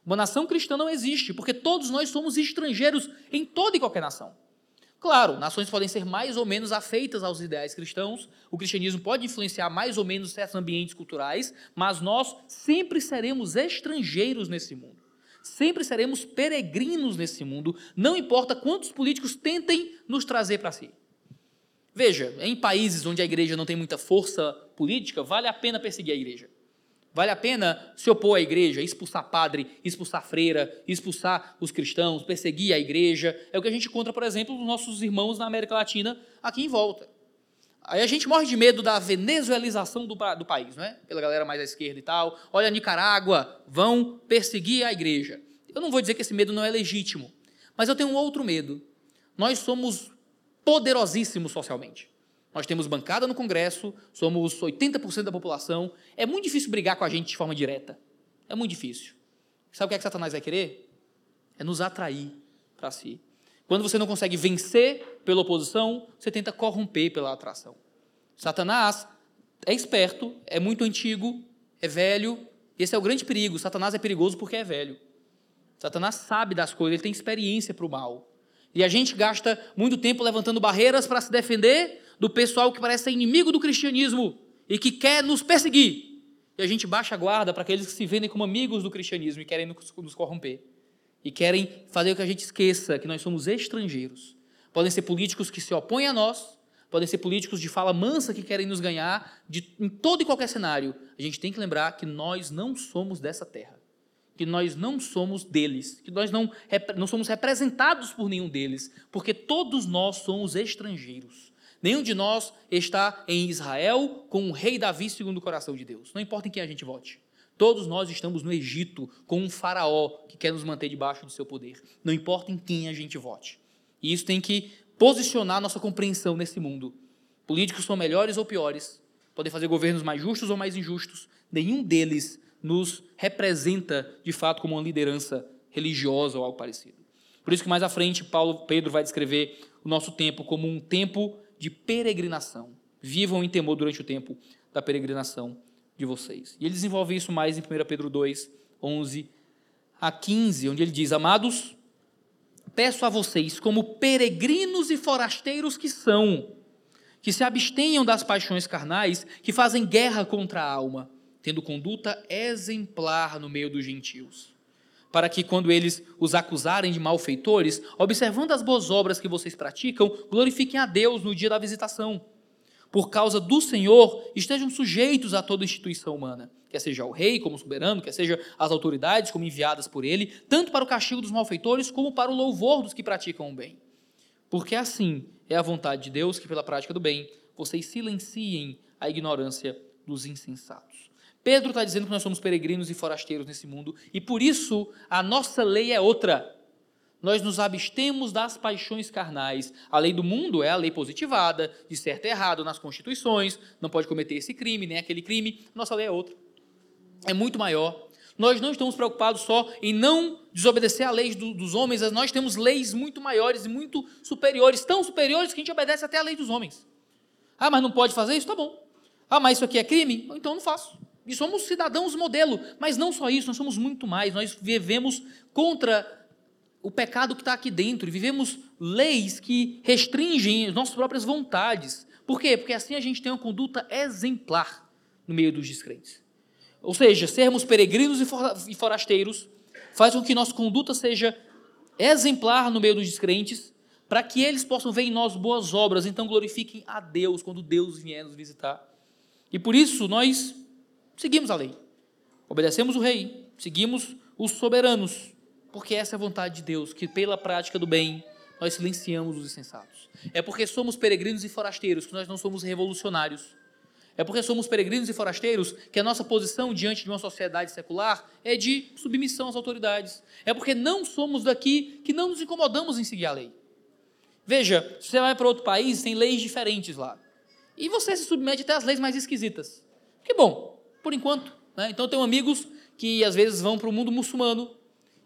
Uma nação cristã não existe, porque todos nós somos estrangeiros em toda e qualquer nação. Claro, nações podem ser mais ou menos afeitas aos ideais cristãos, o cristianismo pode influenciar mais ou menos certos ambientes culturais, mas nós sempre seremos estrangeiros nesse mundo. Sempre seremos peregrinos nesse mundo, não importa quantos políticos tentem nos trazer para si. Veja, em países onde a igreja não tem muita força política, vale a pena perseguir a igreja. Vale a pena se opor à igreja, expulsar padre, expulsar freira, expulsar os cristãos, perseguir a igreja. É o que a gente encontra, por exemplo, nos nossos irmãos na América Latina, aqui em volta. Aí a gente morre de medo da venezuelização do, do país, né? Pela galera mais à esquerda e tal. Olha, Nicarágua, vão perseguir a igreja. Eu não vou dizer que esse medo não é legítimo, mas eu tenho um outro medo. Nós somos poderosíssimos socialmente. Nós temos bancada no Congresso, somos 80% da população. É muito difícil brigar com a gente de forma direta. É muito difícil. Sabe o que, é que Satanás vai querer? É nos atrair para si. Quando você não consegue vencer pela oposição, você tenta corromper pela atração. Satanás é esperto, é muito antigo, é velho. Esse é o grande perigo. Satanás é perigoso porque é velho. Satanás sabe das coisas, ele tem experiência para o mal. E a gente gasta muito tempo levantando barreiras para se defender do pessoal que parece ser inimigo do cristianismo e que quer nos perseguir. E a gente baixa a guarda para aqueles que se vendem como amigos do cristianismo e querem nos corromper. E querem fazer com que a gente esqueça que nós somos estrangeiros. Podem ser políticos que se opõem a nós, podem ser políticos de fala mansa que querem nos ganhar, de, em todo e qualquer cenário. A gente tem que lembrar que nós não somos dessa terra. Que nós não somos deles, que nós não, não somos representados por nenhum deles, porque todos nós somos estrangeiros. Nenhum de nós está em Israel com o rei Davi segundo o coração de Deus. Não importa em quem a gente vote. Todos nós estamos no Egito com um faraó que quer nos manter debaixo do seu poder. Não importa em quem a gente vote. E isso tem que posicionar nossa compreensão nesse mundo. Políticos são melhores ou piores, podem fazer governos mais justos ou mais injustos. Nenhum deles nos representa de fato como uma liderança religiosa ou algo parecido. Por isso que mais à frente Paulo Pedro vai descrever o nosso tempo como um tempo de peregrinação. Vivam em temor durante o tempo da peregrinação de vocês. E ele desenvolve isso mais em 1 Pedro 2, 11 a 15, onde ele diz: Amados, peço a vocês, como peregrinos e forasteiros que são, que se abstenham das paixões carnais que fazem guerra contra a alma, tendo conduta exemplar no meio dos gentios para que, quando eles os acusarem de malfeitores, observando as boas obras que vocês praticam, glorifiquem a Deus no dia da visitação. Por causa do Senhor, estejam sujeitos a toda instituição humana, quer seja o rei como soberano, quer seja as autoridades como enviadas por ele, tanto para o castigo dos malfeitores como para o louvor dos que praticam o bem. Porque assim é a vontade de Deus que, pela prática do bem, vocês silenciem a ignorância dos insensatos. Pedro está dizendo que nós somos peregrinos e forasteiros nesse mundo e por isso a nossa lei é outra. Nós nos abstemos das paixões carnais. A lei do mundo é a lei positivada, de certo e errado nas constituições, não pode cometer esse crime, nem aquele crime. Nossa lei é outra. É muito maior. Nós não estamos preocupados só em não desobedecer à lei do, dos homens, nós temos leis muito maiores e muito superiores, tão superiores que a gente obedece até a lei dos homens. Ah, mas não pode fazer isso? Tá bom. Ah, mas isso aqui é crime? Então não faço. E somos cidadãos modelo. Mas não só isso, nós somos muito mais. Nós vivemos contra o pecado que está aqui dentro. Vivemos leis que restringem as nossas próprias vontades. Por quê? Porque assim a gente tem uma conduta exemplar no meio dos descrentes. Ou seja, sermos peregrinos e forasteiros faz com que nossa conduta seja exemplar no meio dos descrentes, para que eles possam ver em nós boas obras, então glorifiquem a Deus quando Deus vier nos visitar. E por isso nós seguimos a lei. Obedecemos o rei, seguimos os soberanos, porque essa é a vontade de Deus, que pela prática do bem nós silenciamos os insensatos. É porque somos peregrinos e forasteiros que nós não somos revolucionários. É porque somos peregrinos e forasteiros que a nossa posição diante de uma sociedade secular é de submissão às autoridades. É porque não somos daqui que não nos incomodamos em seguir a lei. Veja, se você vai para outro país, tem leis diferentes lá. E você se submete até às leis mais esquisitas. Que bom, por enquanto. Né? Então, tenho amigos que às vezes vão para o mundo muçulmano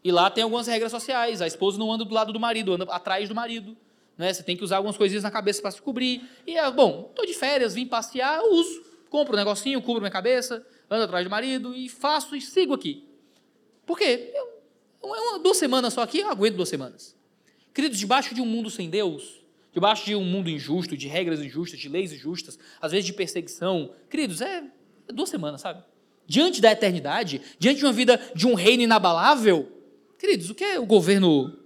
e lá tem algumas regras sociais. A esposa não anda do lado do marido, anda atrás do marido. Né? Você tem que usar algumas coisinhas na cabeça para se cobrir. E é, bom, estou de férias, vim passear, eu uso. Compro um negocinho, cubro minha cabeça, ando atrás do marido e faço e sigo aqui. Por quê? Eu, duas semanas só aqui, eu aguento duas semanas. Queridos, debaixo de um mundo sem Deus, debaixo de um mundo injusto, de regras injustas, de leis injustas, às vezes de perseguição, queridos, é duas semanas, sabe? Diante da eternidade, diante de uma vida de um reino inabalável, queridos, o que é o governo,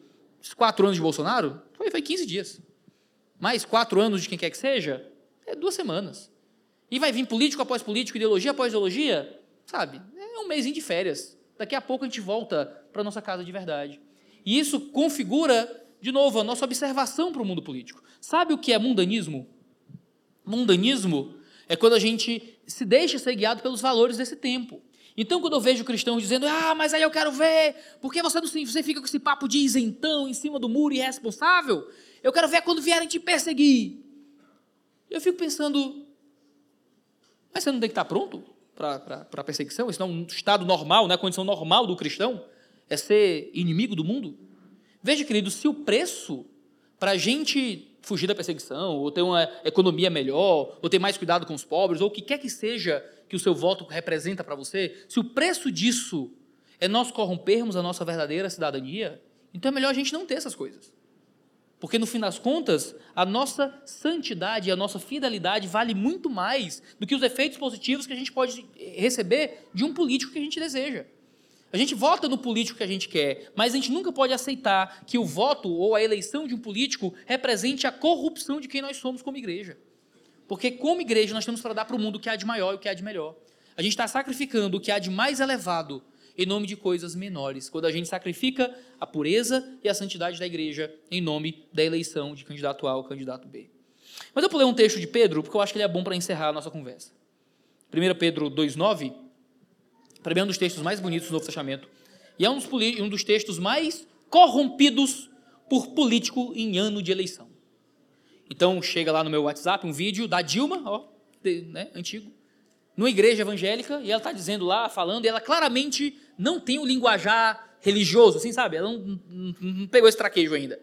quatro anos de Bolsonaro? Foi, foi 15 dias. Mais quatro anos de quem quer que seja, é duas semanas. E vai vir político após político, ideologia após ideologia, sabe? É um mês de férias. Daqui a pouco a gente volta para nossa casa de verdade. E isso configura, de novo, a nossa observação para o mundo político. Sabe o que é mundanismo? Mundanismo é quando a gente se deixa ser guiado pelos valores desse tempo. Então, quando eu vejo cristãos dizendo, ah, mas aí eu quero ver, por que você, não, você fica com esse papo de isentão em cima do muro irresponsável? Eu quero ver quando vierem te perseguir. Eu fico pensando, mas você não tem que estar pronto para a perseguição? Isso não é um estado normal, não é a condição normal do cristão? É ser inimigo do mundo? Veja, querido, se o preço para a gente fugir da perseguição, ou ter uma economia melhor, ou ter mais cuidado com os pobres, ou o que quer que seja que o seu voto representa para você, se o preço disso é nós corrompermos a nossa verdadeira cidadania, então é melhor a gente não ter essas coisas. Porque no fim das contas, a nossa santidade e a nossa fidelidade vale muito mais do que os efeitos positivos que a gente pode receber de um político que a gente deseja. A gente vota no político que a gente quer, mas a gente nunca pode aceitar que o voto ou a eleição de um político represente a corrupção de quem nós somos como igreja. Porque, como igreja, nós temos para dar para o mundo o que há de maior e o que há de melhor. A gente está sacrificando o que há de mais elevado em nome de coisas menores, quando a gente sacrifica a pureza e a santidade da igreja em nome da eleição de candidato A ou candidato B. Mas eu vou ler um texto de Pedro, porque eu acho que ele é bom para encerrar a nossa conversa. 1 Pedro 2,9, para mim é um dos textos mais bonitos do Novo Testamento, e é um dos, um dos textos mais corrompidos por político em ano de eleição. Então chega lá no meu WhatsApp um vídeo da Dilma, ó, de, né, antigo, numa igreja evangélica, e ela está dizendo lá, falando, e ela claramente não tem o linguajar religioso, assim, sabe? Ela não, não, não pegou esse traquejo ainda.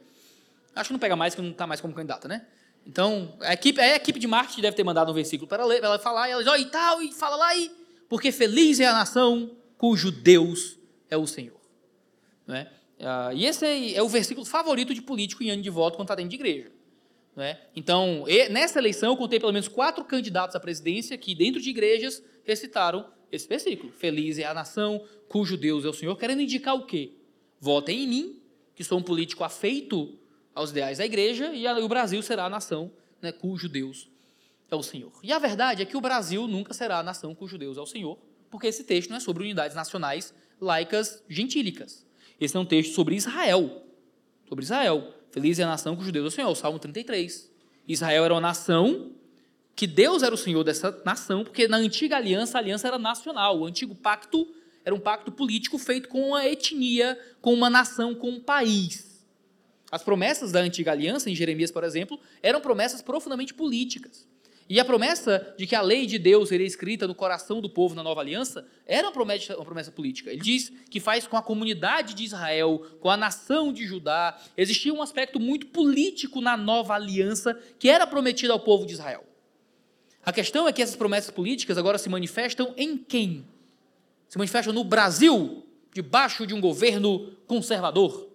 Acho que não pega mais, que não está mais como candidata, né? Então, a equipe, a equipe de marketing deve ter mandado um versículo para ela, ela falar, e ela diz, ó, e tal, e fala lá, e porque feliz é a nação cujo Deus é o Senhor. Né? Ah, e esse é, é, o versículo favorito de político em ano de voto quando está dentro de igreja. Né? Então, e, nessa eleição, eu contei pelo menos quatro candidatos à presidência que, dentro de igrejas, recitaram esse versículo. Feliz é a nação cujo Deus é o Senhor, querendo indicar o quê? Votem em mim, que sou um político afeito aos ideais da igreja, e, e o Brasil será a nação né, cujo Deus é o Senhor. E a verdade é que o Brasil nunca será a nação cujo Deus é o Senhor, porque esse texto não é sobre unidades nacionais laicas gentílicas. Esse é um texto sobre Israel. Sobre Israel. Feliz é a nação cujo Deus é o Senhor. Salmo 33. Israel era uma nação que Deus era o Senhor dessa nação, porque na antiga aliança, a aliança era nacional. O antigo pacto era um pacto político feito com uma etnia, com uma nação, com um país. As promessas da antiga aliança, em Jeremias, por exemplo, eram promessas profundamente políticas. E a promessa de que a lei de Deus seria escrita no coração do povo na nova aliança era uma promessa, uma promessa política. Ele diz que faz com a comunidade de Israel, com a nação de Judá. Existia um aspecto muito político na nova aliança que era prometido ao povo de Israel. A questão é que essas promessas políticas agora se manifestam em quem? Se manifestam no Brasil, debaixo de um governo conservador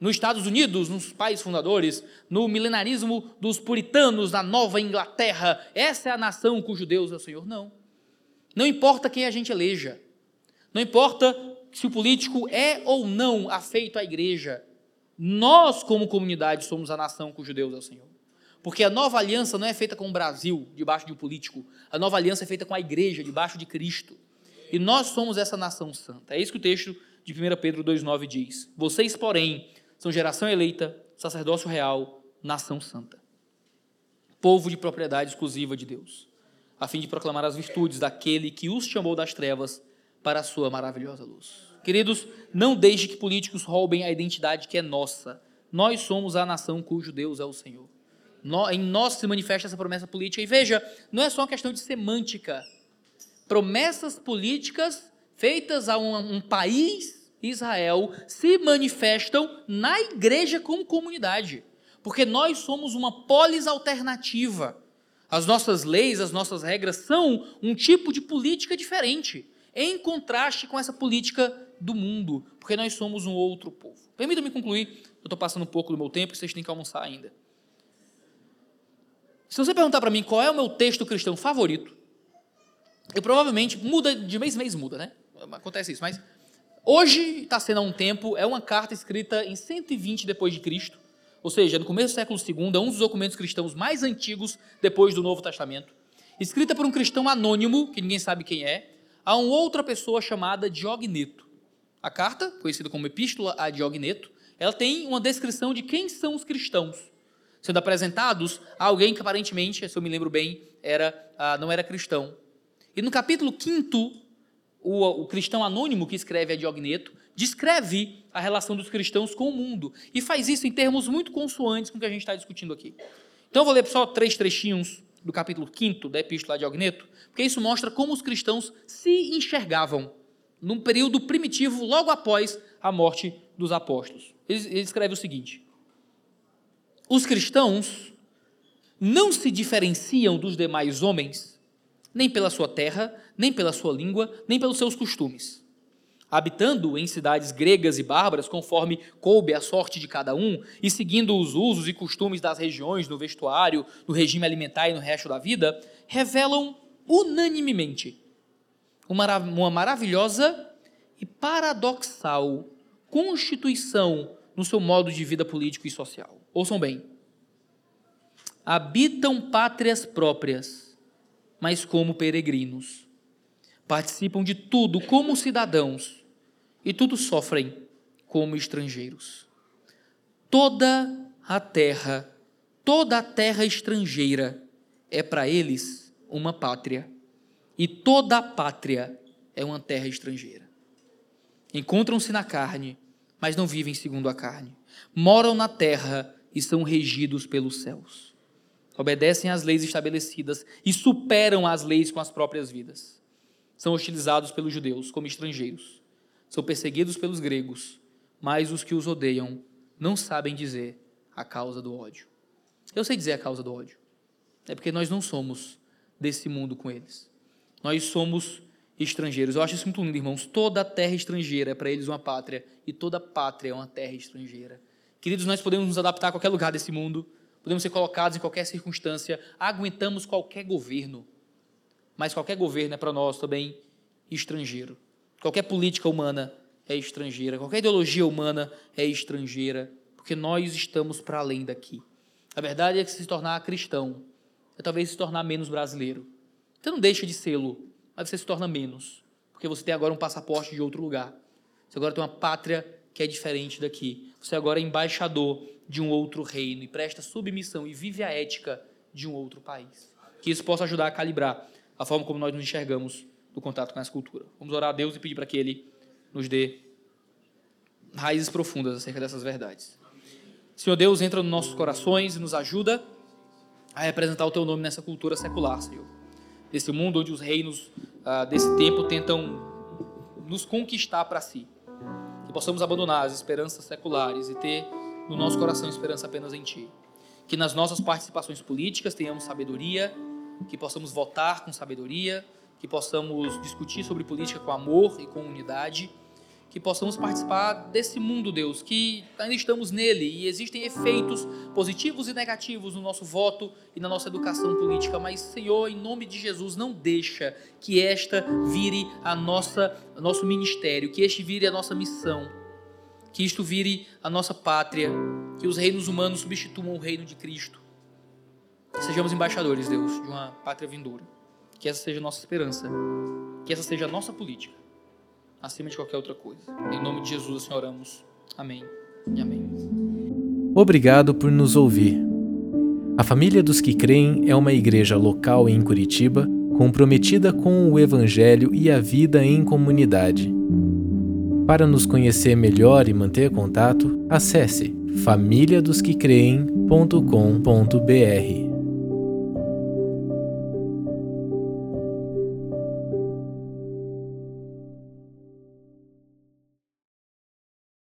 nos Estados Unidos, nos pais fundadores, no milenarismo dos puritanos na Nova Inglaterra. Essa é a nação cujo Deus é o Senhor? Não. Não importa quem a gente eleja. Não importa se o político é ou não afeito à igreja. Nós, como comunidade, somos a nação cujo Deus é o Senhor. Porque a nova aliança não é feita com o Brasil, debaixo de um político. A nova aliança é feita com a igreja, debaixo de Cristo. E nós somos essa nação santa. É isso que o texto de 1 Pedro 2,9 diz. Vocês, porém, são geração eleita, sacerdócio real, nação santa. Povo de propriedade exclusiva de Deus, a fim de proclamar as virtudes daquele que os chamou das trevas para a sua maravilhosa luz. Queridos, não deixe que políticos roubem a identidade que é nossa. Nós somos a nação cujo Deus é o Senhor. Em nós se manifesta essa promessa política. E veja, não é só uma questão de semântica. Promessas políticas feitas a um, um país Israel se manifestam na igreja como comunidade, porque nós somos uma polis alternativa. As nossas leis, as nossas regras são um tipo de política diferente, em contraste com essa política do mundo, porque nós somos um outro povo. Permita-me concluir, eu estou passando um pouco do meu tempo, vocês têm que almoçar ainda. Se você perguntar para mim qual é o meu texto cristão favorito, eu provavelmente muda de mês em mês muda, né? Acontece isso, mas Hoje está sendo há um tempo, é uma carta escrita em 120 depois de Cristo, ou seja, no começo do século II, é um dos documentos cristãos mais antigos depois do Novo Testamento, escrita por um cristão anônimo, que ninguém sabe quem é, a uma outra pessoa chamada Diogneto. A carta, conhecida como Epístola a Diogneto, ela tem uma descrição de quem são os cristãos, sendo apresentados a alguém que aparentemente, se eu me lembro bem, era, ah, não era cristão. E no capítulo 5 o, o cristão anônimo que escreve a Diogneto, descreve a relação dos cristãos com o mundo e faz isso em termos muito consoantes com o que a gente está discutindo aqui. Então eu vou ler só três trechinhos do capítulo 5 da Epístola de Diogneto, porque isso mostra como os cristãos se enxergavam num período primitivo logo após a morte dos apóstolos. Ele, ele escreve o seguinte: Os cristãos não se diferenciam dos demais homens nem pela sua terra, nem pela sua língua, nem pelos seus costumes. Habitando em cidades gregas e bárbaras, conforme coube a sorte de cada um, e seguindo os usos e costumes das regiões no vestuário, no regime alimentar e no resto da vida, revelam unanimemente uma, uma maravilhosa e paradoxal constituição no seu modo de vida político e social. Ouçam bem. Habitam pátrias próprias mas como peregrinos. Participam de tudo como cidadãos e tudo sofrem como estrangeiros. Toda a terra Toda terra estrangeira é para eles uma pátria, e toda pátria é uma terra estrangeira. Encontram-se na carne, mas não vivem segundo a carne. Moram na terra e são regidos pelos céus. Obedecem às leis estabelecidas e superam as leis com as próprias vidas. São hostilizados pelos judeus como estrangeiros. São perseguidos pelos gregos, mas os que os odeiam não sabem dizer a causa do ódio. Eu sei dizer a causa do ódio. É porque nós não somos desse mundo com eles. Nós somos estrangeiros. Eu acho isso muito lindo, irmãos. Toda terra estrangeira é para eles uma pátria e toda pátria é uma terra estrangeira. Queridos, nós podemos nos adaptar a qualquer lugar desse mundo, podemos ser colocados em qualquer circunstância, aguentamos qualquer governo, mas qualquer governo é para nós também estrangeiro. Qualquer política humana é estrangeira, qualquer ideologia humana é estrangeira, porque nós estamos para além daqui. A verdade é que se tornar cristão é talvez se tornar menos brasileiro. Você não deixa de sê-lo, mas você se torna menos, porque você tem agora um passaporte de outro lugar. Você agora tem uma pátria que é diferente daqui. Você agora é embaixador de um outro reino e presta submissão e vive a ética de um outro país. Que isso possa ajudar a calibrar a forma como nós nos enxergamos no contato com essa cultura. Vamos orar a Deus e pedir para que Ele nos dê raízes profundas acerca dessas verdades. Senhor Deus, entra nos nossos corações e nos ajuda a representar o Teu nome nessa cultura secular, Senhor. Desse mundo onde os reinos ah, desse tempo tentam nos conquistar para si que possamos abandonar as esperanças seculares e ter no nosso coração esperança apenas em Ti. Que nas nossas participações políticas tenhamos sabedoria, que possamos votar com sabedoria, que possamos discutir sobre política com amor e com unidade que possamos participar desse mundo, Deus, que ainda estamos nele e existem efeitos positivos e negativos no nosso voto e na nossa educação política, mas Senhor, em nome de Jesus, não deixa que esta vire a nossa nosso ministério, que este vire a nossa missão, que isto vire a nossa pátria, que os reinos humanos substituam o reino de Cristo. Que sejamos embaixadores, Deus, de uma pátria vindoura. Que essa seja a nossa esperança, que essa seja a nossa política acima de qualquer outra coisa. Em nome de Jesus, assim oramos. Amém e amém. Obrigado por nos ouvir. A Família dos que Creem é uma igreja local em Curitiba comprometida com o Evangelho e a vida em comunidade. Para nos conhecer melhor e manter contato, acesse famíliadosquecreem.com.br.